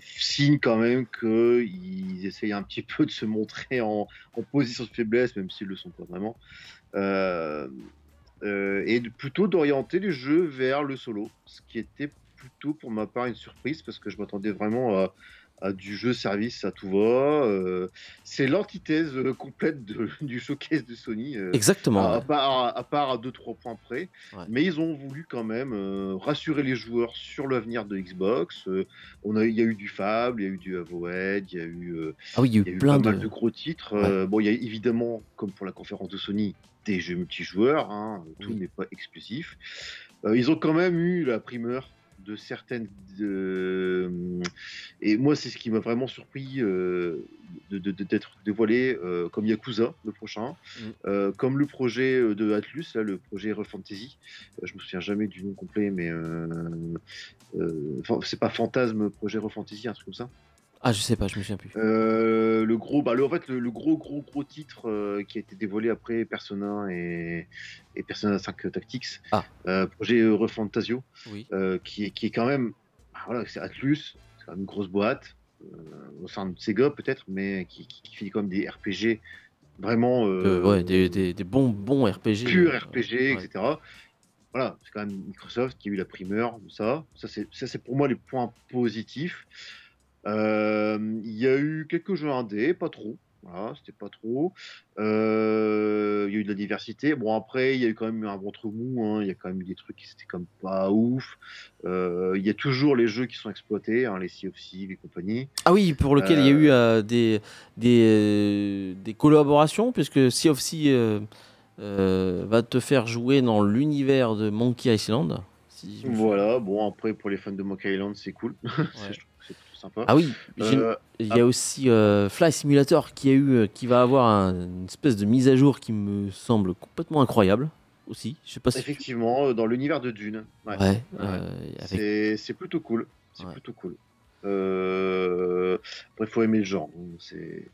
B: signe quand même qu'ils essayent un petit peu de se montrer en, position de faiblesse, même s'ils le sont pas vraiment. Euh, euh, et plutôt d'orienter les jeux vers le solo, ce qui était plutôt pour ma part une surprise parce que je m'attendais vraiment à, à du jeu service à tout va. Euh, c'est l'antithèse euh, complète de- du showcase de Sony. euh,
A: Exactement.
B: à,
A: ouais.
B: part, à part à 2-3 points près.
A: Ouais.
B: Mais ils ont voulu quand même euh, rassurer les joueurs sur l'avenir de Xbox. Euh, on a, il y a eu du Fable, il y a eu du Avoid, il y a eu, euh,
A: Ah oui, il y a
B: il y a
A: eu plein
B: pas
A: de.
B: mal de gros titres. Bon, il y a évidemment, comme pour la conférence de Sony, des jeux multijoueurs. hein, tout
A: Oui.
B: n'est pas exclusif. Ils ont quand même eu la primeur de certaines. euh, et moi, c'est ce qui m'a vraiment surpris euh, de- de- de- d'être dévoilé, euh, comme Yakuza, le prochain,
A: Mm.
B: euh, comme le projet de Atlus, là, le projet Hero Fantasy. Je me souviens jamais du nom complet, mais c'est pas Fantasme, projet Hero Fantasy, un truc comme ça.
A: Ah, je sais pas, je me souviens plus.
B: Euh, le gros, bah, le, en fait, le, le gros, gros, gros titre euh, qui a été dévoilé après Persona et, et Persona 5 Tactics,
A: Ah.
B: euh, projet Euro Fantasio,
A: Oui.
B: qui, est- qui est quand même, bah, voilà, c'est Atlus, c'est quand même une grosse boîte, au sein de Sega peut-être, mais qui, qui, qui fait quand même des RPG vraiment
A: ouais, des, des, des bons, bons RPG.
B: pur RPG,
A: ouais.
B: etc. Voilà, c'est quand même Microsoft qui a eu la primeur ça. Ça, c'est pour moi les points positifs. Euh, Il y a eu quelques jeux indés, pas trop. Voilà, c'était pas trop. Euh, Il y a eu de la diversité. Bon, après, il y a eu quand même un ventre mou. hein. Il y a quand même eu des trucs qui c'était comme pas ouf. Euh, Il y a toujours les jeux qui sont exploités, hein, les Sea of Thieves et compagnie.
A: Ah oui, pour lequel il y a eu des, des, des collaborations, puisque Sea of Sea euh, va te faire jouer dans l'univers de Monkey Island. si.
B: Voilà, bon, après, pour les fans de Monkey Island, c'est cool.
A: Ouais.
B: je trouve sympa.
A: Ah oui,
B: Euh,
A: il y a aussi euh, Fly Simulator qui, a eu, euh, qui va avoir un- une espèce de mise à jour qui me semble complètement incroyable aussi. Je sais pas si.
B: Effectivement, dans l'univers de Dune. Ouais.
A: Ouais,
B: C'est plutôt cool. C'est plutôt cool. Après, faut aimer le genre. hein. C'est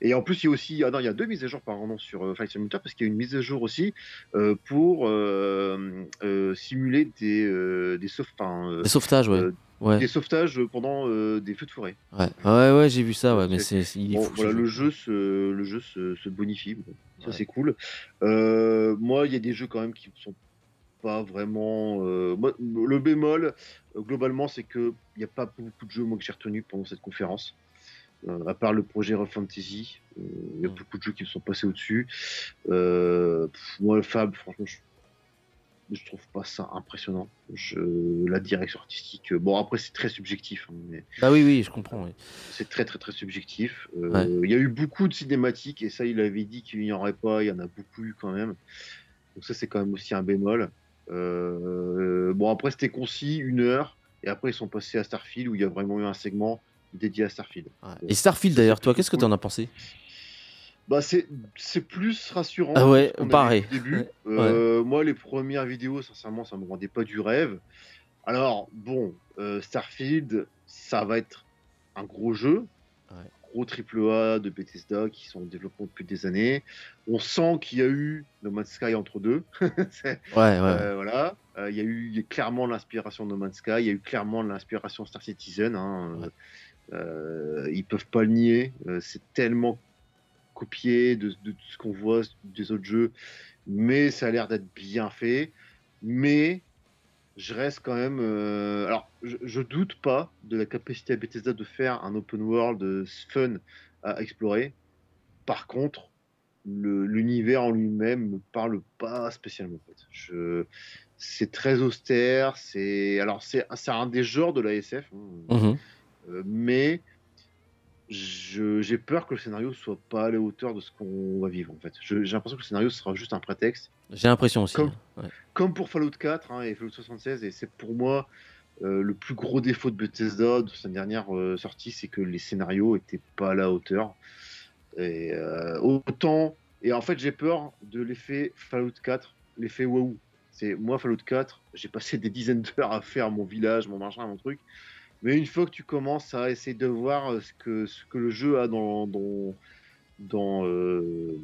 B: Et en plus, il y a aussi, ah non, il y a deux mises à jour par an sur euh, Flight Simulator parce qu'il y a une mise à jour aussi euh, pour euh, simuler des des, sauve-
A: Les sauvetages, ouais.
B: Euh,
A: ouais.
B: des sauvetages pendant euh, des feux de forêt.
A: Ouais, ouais, ouais, j'ai vu ça, ouais, mais
B: C'est-
A: il
B: Bon, voilà, le
A: jeu.
B: se, le jeu se, se bonifie. Bon, ça, c'est cool. Euh, moi, il y a des jeux quand même qui sont pas vraiment. euh, moi, le bémol, euh, globalement, c'est que il n'y a pas beaucoup de jeux moi, que j'ai retenus pendant cette conférence. Euh, à part le projet Rough Fantasy, euh, il y a
A: Mm.
B: beaucoup de jeux qui me sont passés au-dessus. Euh, moi, Fab, franchement, je, je trouve pas ça impressionnant. Je, la direction artistique, euh, bon, après, c'est très subjectif. mais
A: Bah oui, oui, je comprends. oui.
B: c'est très très très subjectif. Euh,
A: Ouais.
B: Il y a eu beaucoup de cinématiques et ça il avait dit qu'il n'y en aurait pas, il y en a beaucoup eu quand même. Donc ça c'est quand même aussi un bémol. Euh, bon après c'était concis, une heure, et après ils sont passés à Starfield où il y a vraiment eu un segment dédié à Starfield.
A: Ouais. Et Starfield d'ailleurs, toi, qu'est-ce que
B: cool.
A: t'en as pensé?
B: Bah c'est plus rassurant.
A: Ah ouais, pareil. Ouais.
B: Euh, Moi les premières vidéos sincèrement ça me rendait pas du rêve. Alors bon euh, Starfield ça va être un gros jeu,
A: Ouais.
B: gros triple A de Bethesda qui sont en développement depuis des années. On sent qu'il y a eu No Man's Sky entre deux.
A: Ouais, ouais.
B: euh, voilà, il y a eu clairement l'inspiration de No Man's Sky, il y a eu clairement l'inspiration Star Citizen. Hein.
A: Ouais.
B: Euh, ils peuvent pas le nier. Euh, c'est tellement copié de, de tout ce qu'on voit des autres jeux, mais ça a l'air d'être bien fait. Mais je reste quand même. euh, Alors, je, je doute pas de la capacité à Bethesda de faire un open world fun à explorer. Par contre, l'univers en lui-même me parle pas spécialement. En fait. Je, c'est très austère. C'est alors c'est un des genres de la SF, hein,
A: Mhm.
B: euh, mais j'ai peur que le scénario soit pas à la hauteur de ce qu'on va vivre. En fait, j'ai l'impression que le scénario sera juste un prétexte
A: J'ai l'impression aussi.
B: Comme-.
A: Ouais.
B: comme pour Fallout 4 hein, et Fallout 76, et c'est pour moi euh, le plus gros défaut de Bethesda de sa dernière euh, sortie, c'est que les scénarios étaient pas à la hauteur. Et euh, autant, et en fait j'ai peur de l'effet Fallout 4, l'effet waouh. C'est moi Fallout 4, j'ai passé des dizaines d'heures à faire mon village, mon machin, mon truc. Mais une fois que tu commences à essayer de voir euh, ce que, ce que le jeu a dans, dans, dans euh,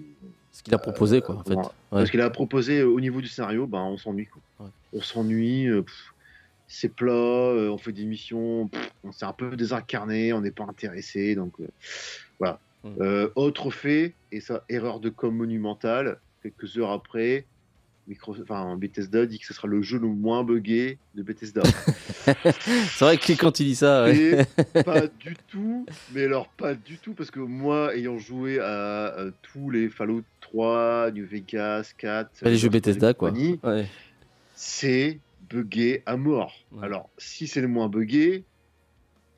A: Ce qu'il a proposé, quoi, en fait. Ouais.
B: parce qu'il a proposé au niveau du scénario, ben, on s'ennuie. quoi.
A: Ouais.
B: On s'ennuie, euh, c'est plat, on fait des missions, pff, on s'est un peu désincarné, on n'est pas intéressé. Donc euh, voilà. Euh, autre fait, et ça, erreur de com monumentale, quelques heures après, Micro... enfin, Bethesda dit que ce sera le jeu le moins buggé de Bethesda.
A: C'est vrai que quand tu dis ça, ouais.
B: Pas du tout, mais alors pas du tout, parce que moi, ayant joué à, tous les Fallout 3, New Vegas, 4,
A: Bah, les jeux Bethesda, quoi. Ouais.
B: c'est buggé à mort.
A: Ouais.
B: Alors, si c'est le moins buggé,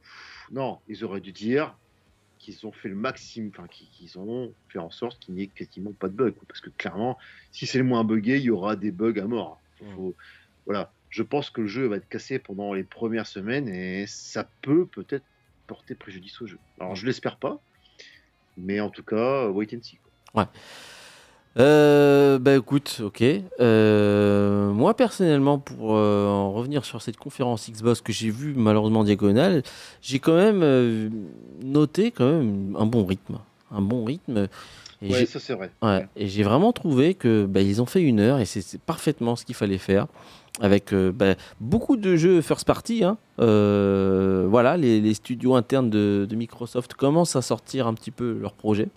B: pff, non, ils auraient dû dire qu'ils ont fait le maximum, enfin qu'ils ont fait en sorte qu'il n'y ait quasiment pas de bugs, parce que clairement, si c'est le moins buggé, il y aura des bugs à mort. Faut- Voilà, je pense que le jeu va être cassé pendant les premières semaines et ça peut peut-être porter préjudice au jeu. Alors, je l'espère pas, mais en tout cas, wait and see. quoi.
A: Euh, bah écoute, ok. Euh, moi personnellement, pour euh, en revenir sur cette conférence Xbox que j'ai vue malheureusement en diagonale, j'ai quand même euh, noté quand même un bon rythme, un bon rythme. Et
B: Ouais, ça c'est vrai.
A: Ouais, et j'ai vraiment trouvé que bah, ils ont fait une heure et c'est c'est parfaitement ce qu'il fallait faire. Avec euh, bah, beaucoup de jeux first party. hein. Euh, voilà, les, les studios internes de, de Microsoft commencent à sortir un petit peu leurs projets.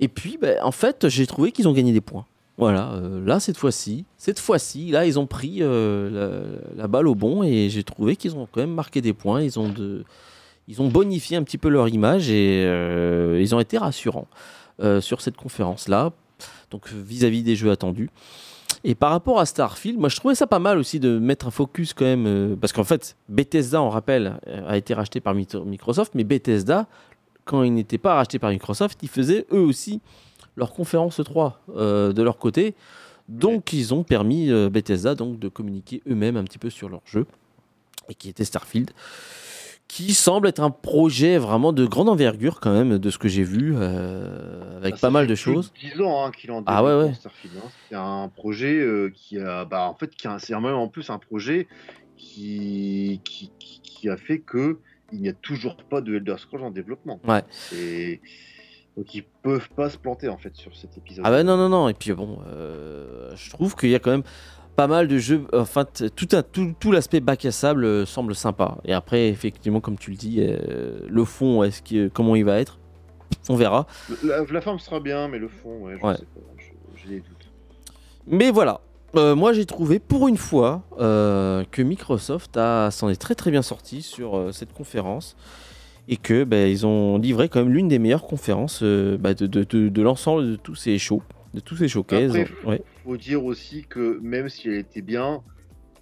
A: Et puis, bah, en fait, j'ai trouvé qu'ils ont gagné des points. Voilà, euh, là, cette fois-ci, cette fois-ci, là, ils ont pris euh, la, balle au bon et j'ai trouvé qu'ils ont quand même marqué des points. Ils ont, ils ont bonifié un petit peu leur image et euh, ils ont été rassurants sur cette conférence-là, donc vis-à-vis des jeux attendus. Et par rapport à Starfield, moi je trouvais ça pas mal aussi de mettre un focus quand même, parce qu'en fait, Bethesda, on rappelle, a été racheté par Mi- Microsoft, mais Bethesda, quand ils n'étaient pas rachetés par Microsoft, ils faisaient eux aussi leur conférence 3 euh, de leur côté. Donc ils ont permis euh, Bethesda donc, de communiquer eux-mêmes un petit peu sur leur jeu, et qui était Starfield qui semble être un projet vraiment de grande envergure quand même de ce que j'ai vu euh, avec
B: Ah,
A: pas mal de choses.
B: 10 ans hein, qu'il en
A: Ah ouais, ouais.
B: Starfield. hein. C'est un projet euh, qui a, bah, en fait, qui a, c'est même en plus un projet qui, qui, qui- qui a fait que il n'y a toujours pas de Elder Scrolls en développement.
A: Ouais.
B: C'est- Donc ils peuvent pas se planter en fait sur cet épisode.
A: Ah bah non, non, non. Et puis bon, euh, je trouve qu'il y a quand même pas mal de jeux. Enfin, tout, un- tout, tout l'aspect bac à sable euh, semble sympa. Et après, effectivement, comme tu le dis, euh, le fond, est-ce que, comment il va être? On verra.
B: La, la forme sera bien, mais le fond, ouais, je
A: Ouais.
B: sais pas. J'ai des doutes.
A: Mais voilà. Euh, moi, j'ai trouvé pour une fois euh, que Microsoft s'en est très très bien sorti sur euh, cette conférence et que bah, ils ont livré quand même l'une des meilleures conférences bah, de, de- de- de l'ensemble de tous ces shows, de tous ces showcases.
B: Après,
A: Ouais.
B: faut dire aussi que même si elle était bien,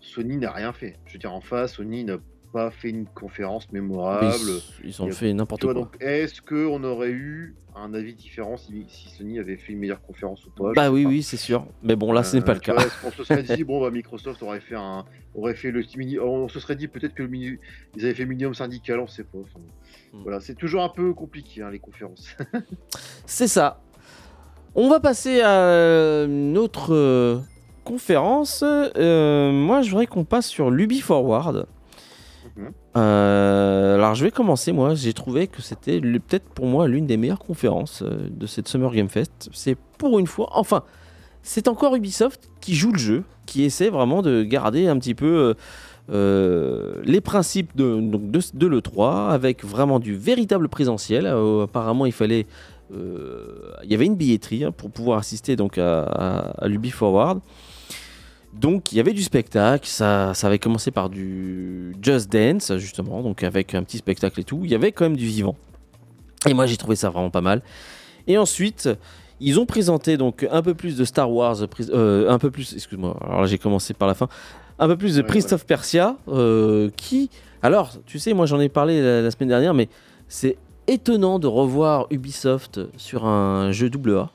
B: Sony n'a rien fait. Je veux dire, en face, Sony n'a pas fait une conférence mémorable.
A: ils, ils ont
B: a-
A: fait n'importe quoi.
B: donc est-ce qu'on aurait eu un avis différent si, si Sony avait fait une meilleure conférence ou pas?
A: Bah oui,
B: pas.
A: oui, c'est sûr. Mais bon, là, ce n'est pas
B: Euh,
A: le
B: tu
A: cas.
B: vois, qu'on se serait dit, bon, bah, Microsoft aurait fait un, aurait fait le mini, on se serait dit peut-être que le mini, ils avaient fait minimum syndical, on sait pas. Enfin,
A: Hmm.
B: Voilà, c'est toujours un peu compliqué hein, les conférences.
A: C'est ça. On va passer à une autre euh, conférence. Euh, moi, je voudrais qu'on passe sur l'Ubi Forward. Euh, alors, je vais commencer. Moi, j'ai trouvé que c'était peut-être pour moi l'une des meilleures conférences euh, de cette Summer Game Fest. C'est pour une fois. Enfin, c'est encore Ubisoft qui joue le jeu, qui essaie vraiment de garder un petit peu. euh, les principes de, de, de l'E3 avec vraiment du véritable présentiel. Apparemment, il fallait il y avait une billetterie hein, pour pouvoir assister donc à, à, à l'Ubi Forward. Donc il y avait du spectacle, ça, ça avait commencé par du Just Dance justement, donc avec un petit spectacle et tout. Il y avait quand même du vivant. Et moi j'ai trouvé ça vraiment pas mal. Et ensuite ils ont présenté donc un peu plus de Star Wars, euh, un peu plus, excuse-moi, alors là j'ai commencé par la fin, un peu plus de
B: Ouais,
A: of Persia, euh, qui, alors tu sais, moi j'en ai parlé la, la semaine dernière, mais c'est étonnant de revoir Ubisoft sur un jeu AA.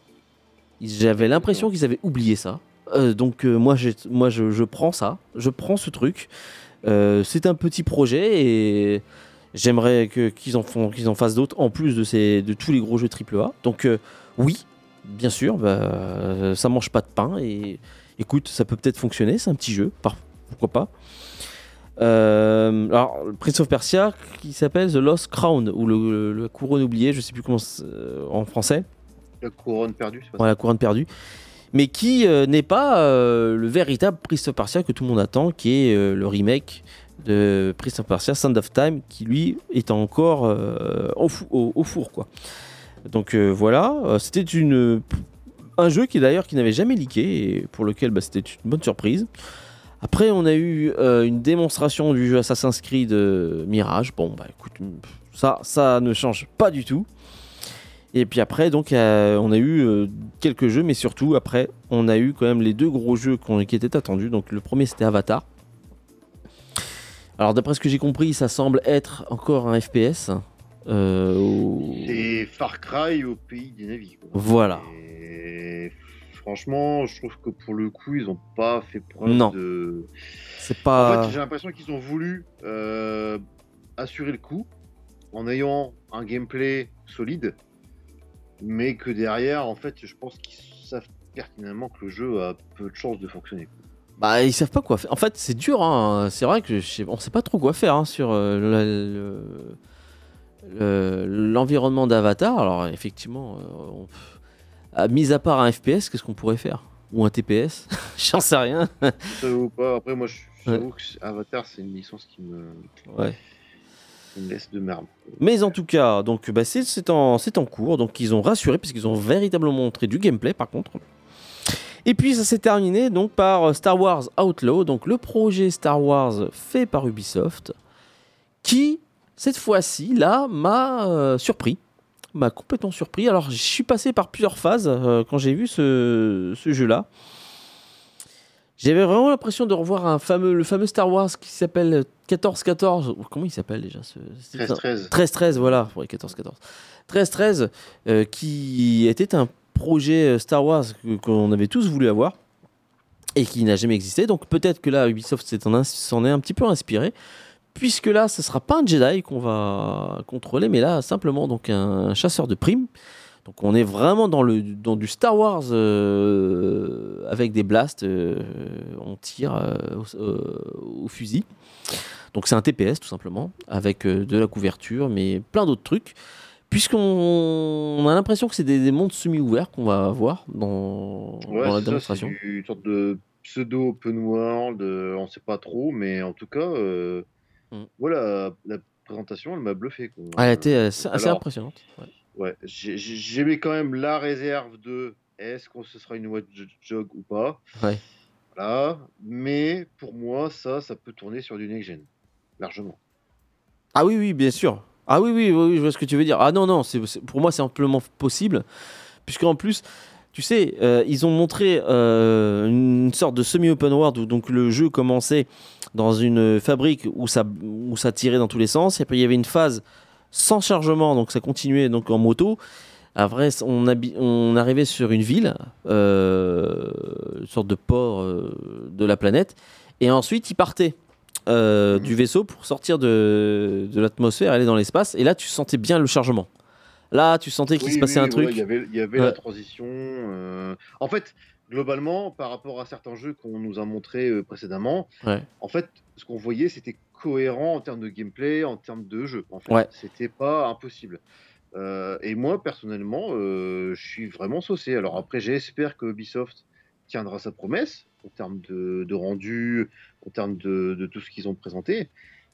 A: J'avais l'impression qu'ils avaient oublié ça. Euh, donc euh, moi, moi je, je prends ça, je prends ce truc. Euh, c'est un petit projet et j'aimerais que- qu'ils en, font- qu'ils en fassent d'autres en plus de, ces, de tous les gros jeux AAA. Donc euh, oui, bien sûr, bah, ça mange pas de pain et écoute, ça peut peut-être fonctionner, c'est un petit jeu, par- pourquoi pas. Alors, Prince of Persia qui s'appelle The Lost Crown ou le, le- le couronne oublié, je sais plus comment c'est, en français.
B: La couronne perdue, c'est pas
A: Ouais, la couronne perdue. Mais qui euh, n'est pas euh, le véritable Prince of Persia que tout le monde attend, qui est euh, le remake de Prince of Persia, Sound of Time, qui lui est encore au, fou- au- au four. quoi. Donc voilà, c'était un jeu qui d'ailleurs qui n'avait jamais leaké, et pour lequel bah, c'était une bonne surprise. Après, on a eu une démonstration du jeu Assassin's Creed Mirage. Bon, bah écoute, ça, ça ne change pas du tout. Et puis après, donc, euh, on a eu euh, quelques jeux, mais surtout, après, on a eu quand même les deux gros jeux qui étaient attendus. Donc, le premier, c'était Avatar. Alors, d'après ce que j'ai compris, ça semble être encore un FPS. euh, au-
B: C'est Far Cry au pays des navires. quoi.
A: Voilà.
B: Et franchement, je trouve que pour le coup, ils n'ont pas fait preuve
A: Non.
B: de.
A: C'est
B: En
A: pas.
B: fait, j'ai l'impression qu'ils ont voulu euh, assurer le coup en ayant un gameplay solide, mais que derrière, en fait, je pense qu'ils savent pertinemment que le jeu a peu de chances de fonctionner.
A: Bah, ils savent pas quoi faire. En fait, c'est dur. Hein. C'est vrai que je on sait pas trop quoi faire hein, sur euh, le- le- le- l'environnement d'Avatar. Alors, effectivement, euh, on- mis à part un FPS, qu'est-ce qu'on pourrait faire? Ou un TPS J'en sais rien.
B: Ça ou pas, après, moi, je- j'avoue que Avatar, c'est une licence qui me,
A: Ouais. Mais en tout cas, donc bah, c'est en, cours, donc ils ont rassuré puisqu'ils ont véritablement montré du gameplay par contre. Et puis ça s'est terminé donc par Star Wars Outlaw, donc le projet Star Wars fait par Ubisoft, qui cette fois-ci là m'a euh, surpris, m'a complètement surpris. Alors je suis passé par plusieurs phases euh, quand j'ai vu ce jeu-là. J'avais vraiment l'impression de revoir un fameux, le fameux Star Wars qui s'appelle 14-14. Comment il s'appelle déjà ce, c'est un-
B: 13-13.
A: 13-13, voilà, ouais, 14-14. 13-13, euh, qui était un projet euh, Star Wars qu'on avait tous voulu avoir et qui n'a jamais existé. Donc peut-être que là, Ubisoft s'en est un petit peu inspiré, puisque là, ce sera pas un Jedi qu'on va contrôler, mais là, simplement donc un chasseur de primes. Donc on est vraiment dans, le, dans du Star Wars euh, avec des blasts, euh, on tire euh, au, au fusil. Donc c'est un TPS tout simplement, avec de la couverture, mais plein d'autres trucs. Puisqu'on on a l'impression que c'est des, des mondes semi-ouverts qu'on va avoir dans,
B: Ouais,
A: dans la
B: c'est ça, c'est
A: démonstration.
B: une sorte de pseudo open world, on sait pas trop, mais en tout cas,
A: Mm.
B: voilà, la présentation, elle m'a bluffé. Quoi.
A: Elle été assez, assez impressionnante. ouais.
B: Ouais, j'ai- j'aimais quand même la réserve de est-ce que ce sera une watch jog ou pas.
A: Ouais.
B: Voilà, mais pour moi, ça, ça peut tourner sur du next-gen, largement.
A: Ah oui, oui, bien sûr. Ah oui, oui, oui, je vois ce que tu veux dire. Ah non, non, c'est, pour moi, c'est amplement possible. Puisqu'en plus, tu sais, euh, ils ont montré euh, une sorte de semi-open world où donc le jeu commençait dans une fabrique où ça, où ça tirait dans tous les sens. Et après, il y avait une phase sans chargement, donc ça continuait donc en moto. Après, on, on arrivait sur une ville, euh, une sorte de port euh, de la planète. Et ensuite, ils partaient euh,
B: Mhm.
A: du vaisseau pour sortir de, de l'atmosphère, aller dans l'espace. Et là, tu sentais bien le chargement. Là, tu sentais qu'il
B: Oui,
A: se passait
B: oui,
A: un truc.
B: Il y avait, il y avait
A: Ouais.
B: la transition. En fait, globalement, par rapport à certains jeux qu'on nous a montrés précédemment,
A: Ouais.
B: en fait, ce qu'on voyait, c'était cohérent en termes de gameplay, en termes de jeu. En fait,
A: Ouais.
B: c'était pas impossible. Euh, et moi, personnellement, euh, je suis vraiment saucé. Alors après, j'espère que Ubisoft tiendra sa promesse en termes de, de rendu, en termes de, de tout ce qu'ils ont présenté.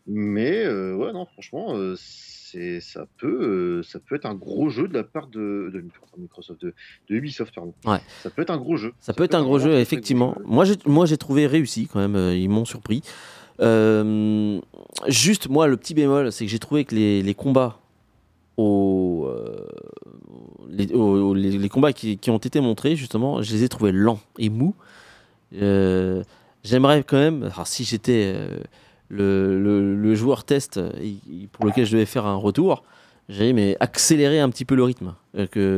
B: Mais euh, ouais, non, franchement, c'est ça peut, ça peut être un gros jeu de la part de, de Microsoft, de, Ubisoft, pardon.
A: Ouais.
B: Ça peut être un gros jeu.
A: Ça peut être un gros jeu, effectivement. Moi, j'ai, moi, j'ai trouvé réussi quand même. Ils m'ont surpris. Euh, juste, moi, le petit bémol, c'est que j'ai trouvé que les, combats euh, combats qui, ont été montrés, justement, je les ai trouvés lents et mous. Euh, j'aimerais quand même, si j'étais le, joueur test pour lequel je devais faire un retour, j'allais mais accélérer un petit peu le rythme.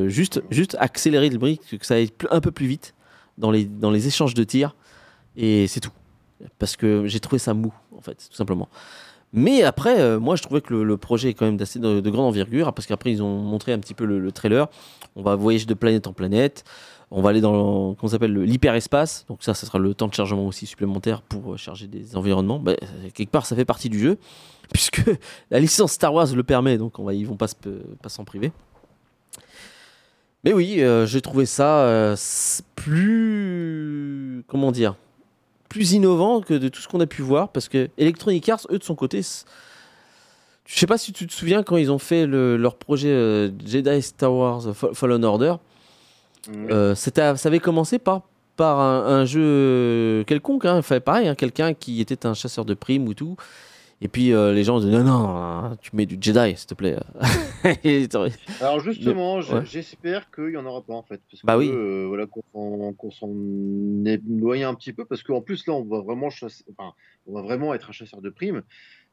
A: Juste, accélérer le rythme, que ça aille un peu plus vite dans les échanges de tirs. Et c'est tout. Parce que j'ai trouvé ça mou, en fait, tout simplement. Mais après, euh, moi, je trouvais que le, projet est quand même d'assez de, de grande envergure, parce qu'après, ils ont montré un petit peu le, le trailer. On va voyager de planète en planète. On va aller dans ça s'appelle le- l'hyperespace. Donc ça, ça sera le temps de chargement aussi supplémentaire pour euh, charger des environnements. Bah, quelque part, ça fait partie du jeu, puisque la licence Star Wars le permet. Donc on va, ils vont pas se- pas s'en priver. Mais oui, euh, j'ai trouvé ça plus comment dire plus innovant que de tout ce qu'on a pu voir parce que Electronic Arts eux de son côté je sais pas si tu te souviens quand ils ont fait le- leur projet euh, Jedi Star Wars Fa- Fallen Order. Euh, c'était ça avait commencé par par un, un jeu quelconque hein. Enfin, pareil hein, quelqu'un qui était un chasseur de primes ou tout et puis euh, les gens disaient non non tu mets du Jedi s'il te plaît
B: Alors justement,
A: ouais.
B: j'espère qu'il y en aura pas en fait, parce
A: Bah
B: que
A: oui.
B: euh, voilà qu'on s'en- qu'on s'en éloigne un petit peu, parce qu'en plus là, on va vraiment chasser, enfin, on va vraiment être un chasseur de primes,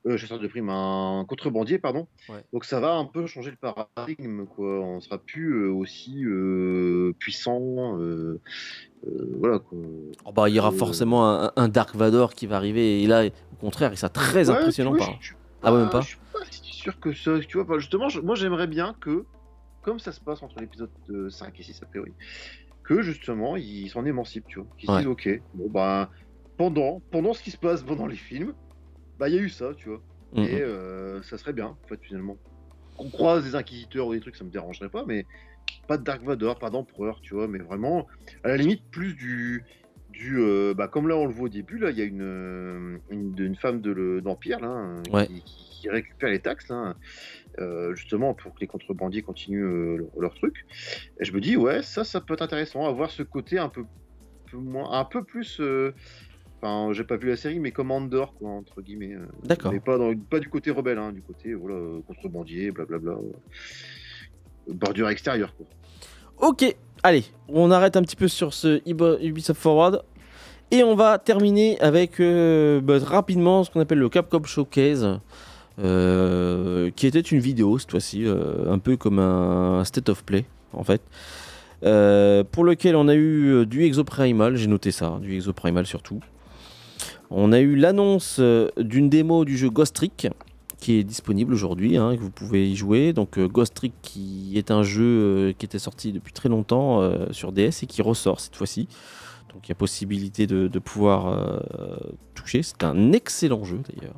B: euh, chasseur de primes, un contrebandier, pardon.
A: Ouais.
B: Donc ça va un peu changer le paradigme, quoi. On sera plus euh, aussi euh, puissant, voilà quoi.
A: Oh bah, il y aura forcément un, un Dark Vador qui va arriver et là au contraire il sera très
B: Ouais,
A: impressionnant
B: vois,
A: par
B: je- je suis
A: Ah ouais, même pas
B: Je suis pas si sûr que ça. Tu vois, justement, je- moi j'aimerais bien que, comme ça se passe entre l'épisode euh, 5 et 6 a priori, que justement ils s'en émancipent, tu vois. Qu'ils
A: Ouais.
B: disent, ok, bon bah, pendant, pendant ce qui se passe pendant les films, bah il y a eu ça, tu vois.
A: Mhm.
B: Et euh, ça serait bien, en fait, finalement. Qu'on croise des inquisiteurs ou des trucs, ça me dérangerait pas, mais pas de Dark Vador, pas d'empereur, tu vois, mais vraiment, à la limite, plus du. Du euh, bah, comme là, on le voit au début, là, il y a une, euh, une, une femme de le- d'Empire, là, hein,
A: Ouais.
B: qui, récupère les taxes, là, euh, justement, pour que les contrebandiers continuent euh, leur, leur truc. Et je me dis, ouais, ça, ça peut être intéressant, avoir ce côté un peu, peu moins, un peu plus. Enfin, j'ai pas vu la série, mais comme Andor, quoi, entre guillemets.
A: D'accord.
B: mais pas, dans, pas du côté rebelle, hein, du côté voilà, contrebandier, blablabla. bordure extérieure, quoi.
A: Ok, allez, on arrête un petit peu sur ce Ubisoft Forward et on va terminer avec euh, bah, rapidement ce qu'on appelle le Capcom Showcase. euh, qui était une vidéo cette fois-ci, euh, un peu comme un state of play en fait, pour lequel on a eu du Exoprimal, j'ai noté ça, du Exoprimal surtout. On a eu l'annonce d'une démo du jeu Ghost Trick qui est disponible aujourd'hui, hein, que vous pouvez y jouer. Donc euh, Ghost Trick qui est un jeu euh, qui était sorti depuis très longtemps euh, sur DS et qui ressort cette fois-ci. Donc il y a possibilité de, de pouvoir toucher. C'est un excellent jeu d'ailleurs.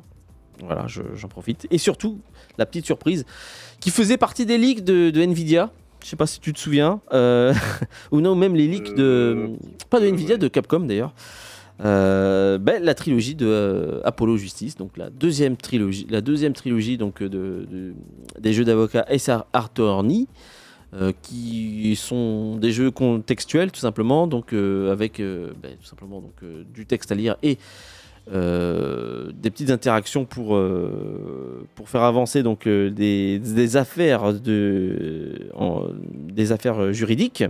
A: Voilà, je- j'en profite. Et surtout, la petite surprise qui faisait partie des leaks de, de Nvidia. Je sais pas si tu te souviens. euh, ou non, même les leaks de.
B: Euh,
A: Pas de Nvidia,
B: ouais.
A: de Capcom d'ailleurs. Euh, ben, la trilogie de euh, Apollo Justice, donc la deuxième trilogie, la deuxième trilogie donc euh, de, de- des jeux d'avocat Ace Attorney, euh, qui sont des jeux contextuels tout simplement, donc avec ben, tout simplement donc du texte à lire et des petites interactions pour pour faire avancer donc des, affaires de des affaires juridiques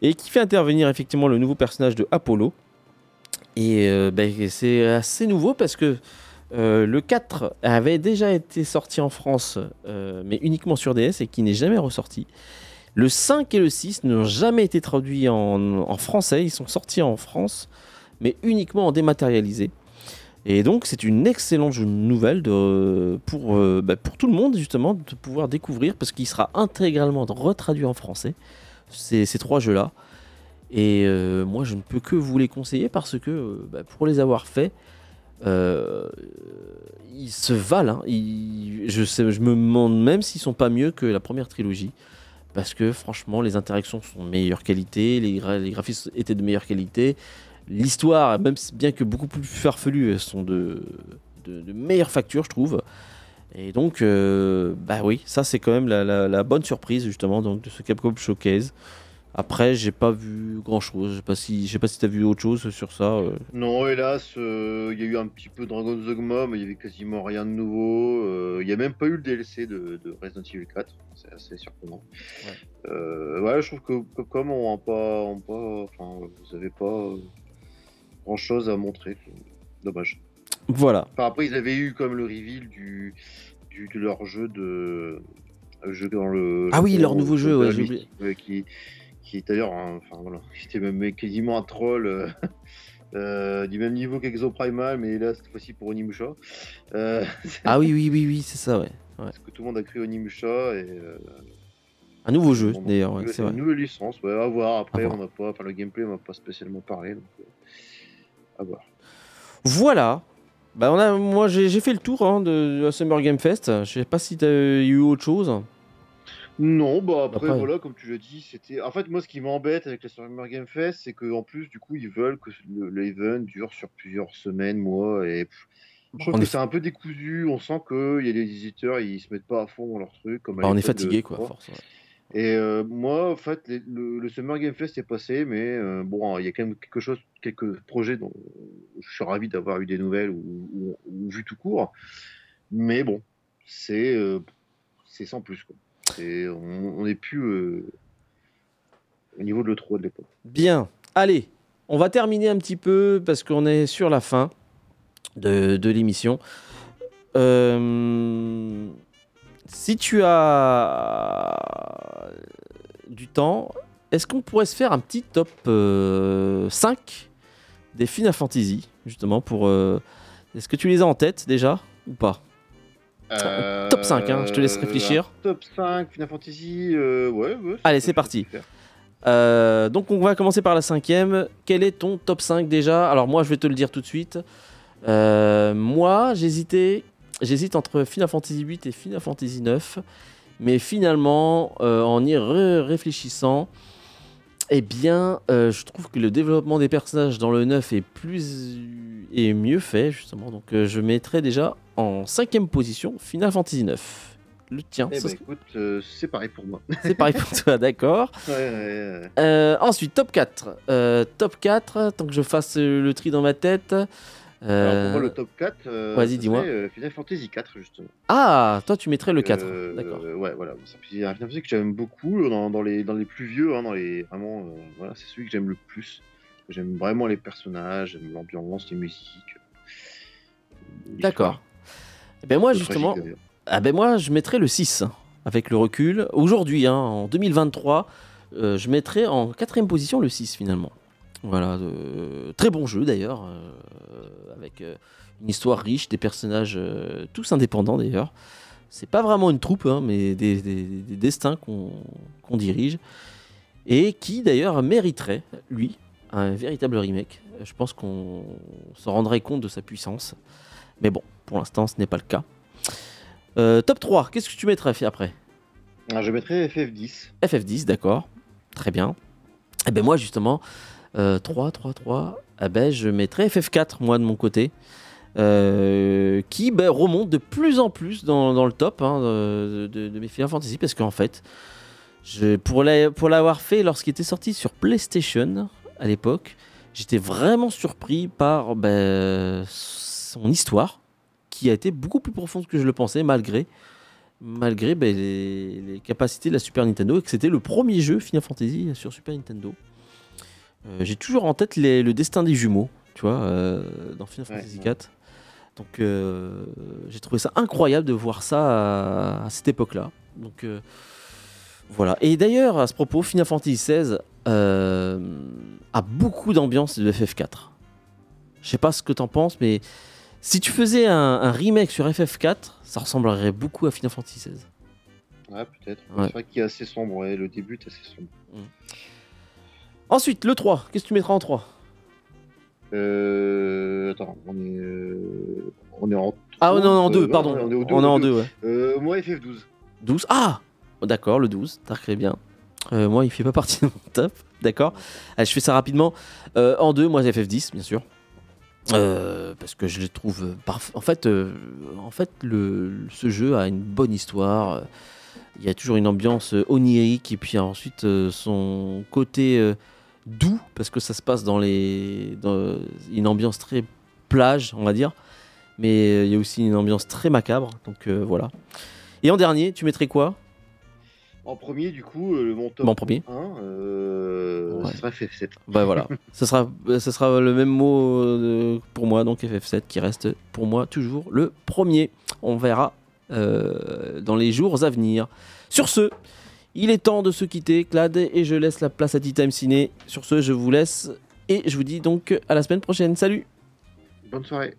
A: et qui fait intervenir effectivement le nouveau personnage de Apollo. Et euh, ben, c'est assez nouveau parce que euh, le 4 avait déjà été sorti en France, euh, mais uniquement sur DS et qui n'est jamais ressorti. Le 5 et le 6 n'ont jamais été traduits en, français, ils sont sortis en France, mais uniquement en dématérialisé. Et donc c'est une excellente nouvelle pour, bah, pour tout le monde justement de pouvoir découvrir parce qu'il sera intégralement retraduit en français ces trois jeux-là. Et euh, moi, je ne peux que vous les conseiller parce que euh, bah, pour les avoir faits, euh, ils se valent. hein. Je, me demande même s'ils sont pas mieux que la première trilogie. Parce que franchement, les interactions sont de meilleure qualité, les, gra- les graphismes étaient de meilleure qualité. L'histoire, même bien que beaucoup plus farfelue, sont de, meilleure facture, je trouve. Et donc, bah oui, ça c'est quand même la, la- la bonne surprise justement donc, de ce Capcom Showcase. Après, j'ai pas vu grand chose. Je sais pas si, je sais pas si t'as vu autre chose sur ça. euh.
B: Non, hélas, euh, il y a eu un petit peu Dragon's Dogma, mais il y avait quasiment rien de nouveau. Euh, Il y a même pas eu le DLC de, de Resident Evil 4, c'est assez surprenant.
A: Ouais.
B: Euh, ouais, je trouve que Capcom on a pas, on pas, enfin, vous avez pas grand chose à montrer. Dommage.
A: Voilà.
B: Enfin, après, ils avaient eu comme le reveal du, du de leur jeu de jeu dans le.
A: Ah oui,
B: le-
A: leur nouveau jeu, ouais, j'ai
B: qui qui est d'ailleurs, enfin voilà, qui était même quasiment un troll. euh, euh, du même niveau qu'Exoprimal, mais là cette fois-ci pour Onimusha. Euh,
A: Ah oui, oui, oui, oui, c'est ça, ouais.
B: parce que tout le monde a cru Onimusha et euh,
A: Un nouveau jeu, d'ailleurs, ouais,
B: une-
A: c'est
B: une
A: vrai.
B: nouvelle licence, ouais, à voir. Après,
A: À
B: on n'a pas, enfin le gameplay, on n'a pas spécialement parlé, donc euh, à voir.
A: Voilà. Bah, on a, moi, j'ai fait le tour hein, de, de la Summer Game Fest. Je sais pas si t'as eu autre chose.
B: Non, bah après,
A: Après-
B: voilà, comme tu l'as dit, c'était. En fait, moi, ce qui m'embête avec la Summer Game Fest, c'est qu'en plus, du coup, ils veulent que le- l'event dure sur plusieurs semaines, mois, et pff, je trouve
A: On
B: que
A: est-
B: c'est un peu décousu. On sent qu'il y a des éditeurs, ils se mettent pas à fond dans leur truc. Comme
A: Bah, on est
B: de
A: fatigué, quoi,
B: trois.
A: force. ouais.
B: Et euh, moi, en fait, les- le, le Summer Game Fest est passé, mais euh, bon, il y a quand même quelque chose, quelques projets dont je suis ravi d'avoir eu des nouvelles ou, ou- ou vu tout court. Mais bon, c'est euh, c'est sans plus. Quoi. On n'est plus euh, au niveau de l'E3 de l'époque.
A: Bien. Allez, on va terminer un petit peu parce qu'on est sur la fin de, l'émission. Euh, si tu as du temps, est-ce qu'on pourrait se faire un petit top euh, 5 des Final Fantasy, justement, pour... euh, est-ce que tu les as en tête déjà ou pas? Top 5, hein, je te laisse
B: Euh,
A: réfléchir.
B: Top 5, Final Fantasy, euh, ouais, ouais.
A: Allez, c'est parti. Euh, donc on va commencer par la cinquième. Quel est ton top 5 déjà? Alors moi je vais te le dire tout de suite. Euh, moi j'hésitais, j'hésite entre Final Fantasy 8 et Final Fantasy 9. Mais finalement euh, en y ré- réfléchissant, eh bien euh, je trouve que le développement des personnages dans le 9 est plus et mieux fait justement. Donc euh, je mettrais déjà en cinquième position Final Fantasy 9. Le tien,
B: Eh
A: ça,
B: ben, écoute, euh, c'est pareil pour moi.
A: c'est pareil pour toi, d'accord
B: Ouais, ouais, ouais.
A: ensuite, top 4. Euh, top 4, tant que je fasse le tri dans ma tête.
B: Alors,
A: Euh,
B: pour moi, le top 4, euh,
A: vas-y, dis-moi.
B: euh, Final Fantasy 4, justement.
A: Ah, toi tu mettrais le 4.
B: Euh,
A: D'accord.
B: Ouais, voilà. C'est un Final Fantasy que j'aime beaucoup dans, dans les, dans les plus vieux, hein, dans les vraiment, euh, voilà, c'est celui que j'aime le plus. J'aime vraiment les personnages, j'aime l'ambiance, les musiques. euh,
A: D'accord. Eh ben moi, justement,
B: tragique,
A: ah ben moi, je mettrais le 6 avec le recul. Aujourd'hui, hein, en 2023, euh, je mettrais en quatrième position le 6 finalement. Voilà, euh, très bon jeu d'ailleurs, euh, avec euh, une histoire riche, des personnages tous indépendants d'ailleurs. C'est pas vraiment une troupe, hein, mais des, des- des destins qu'on qu'on dirige. Et qui d'ailleurs mériterait, lui, un véritable remake. Je pense qu'on s'en rendrait compte de sa puissance. Mais bon, Pour l'instant, ce n'est pas le cas. Top 3, qu'est-ce que tu mettrais après?
B: Ah, Je mettrais FF10.
A: FF10, d'accord. Très bien. Et eh ben moi, justement, 3, 3, 3, eh ben, je mettrais FF4, moi, de mon côté. Euh, qui ben, remonte de plus en plus dans, le top hein, de, mes Final Fantasy parce qu'en fait, pour l'avoir fait lorsqu'il était sorti sur PlayStation à l'époque, j'étais vraiment surpris par ben, son histoire qui a été beaucoup plus profonde que je le pensais malgré malgré ben, les, capacités de la Super Nintendo et que c'était le premier jeu Final Fantasy sur Super Nintendo. Euh, j'ai toujours en tête le destin des jumeaux, tu vois, euh, dans Final Fantasy 4. Donc euh, j'ai trouvé ça incroyable de voir ça à, cette époque-là. Donc euh, voilà. Et d'ailleurs, à ce propos, Final Fantasy XVI euh, a beaucoup d'ambiance de FF4. Je sais pas ce que t'en penses, mais si tu faisais un, remake sur FF4, ça ressemblerait beaucoup à Final Fantasy XVI.
B: Ouais, peut-être. C'est vrai qu'il est assez sombre, le début est assez sombre. Mm.
A: Ensuite, le 3, qu'est-ce que tu mettras en 3
B: euh, attends, on est, euh, on est en.
A: Ah, non, en 2, pardon. On est, en 2, ouais.
B: Euh, moi, FF12.
A: 12 Ah D'accord, le 12, très bien. Euh, moi, il fait pas partie de mon top, d'accord. Je fais ça rapidement. Euh, en 2, moi, FF10, bien sûr. Euh, parce que je les trouve parfaits. En fait, euh, en fait le, ce jeu a une bonne histoire. Il y a toujours une ambiance onirique et puis ensuite son côté doux parce que ça se passe dans les dans une ambiance très plage, on va dire. Mais euh, il y a aussi une ambiance très macabre, donc euh, voilà. Et en dernier, tu mettrais quoi?
B: En premier, du coup, euh, mon top
A: en premier.
B: 1, euh, ce sera FF7.
A: Bah voilà, ce sera, ce sera le même mot pour moi, donc FF7 qui reste pour moi toujours le premier. On verra dans les jours à venir. Sur ce, il est temps de se quitter, Clad, et je laisse la place à T-Time Ciné. Sur ce, je vous laisse et je vous dis donc à la semaine prochaine. Salut
B: Bonne soirée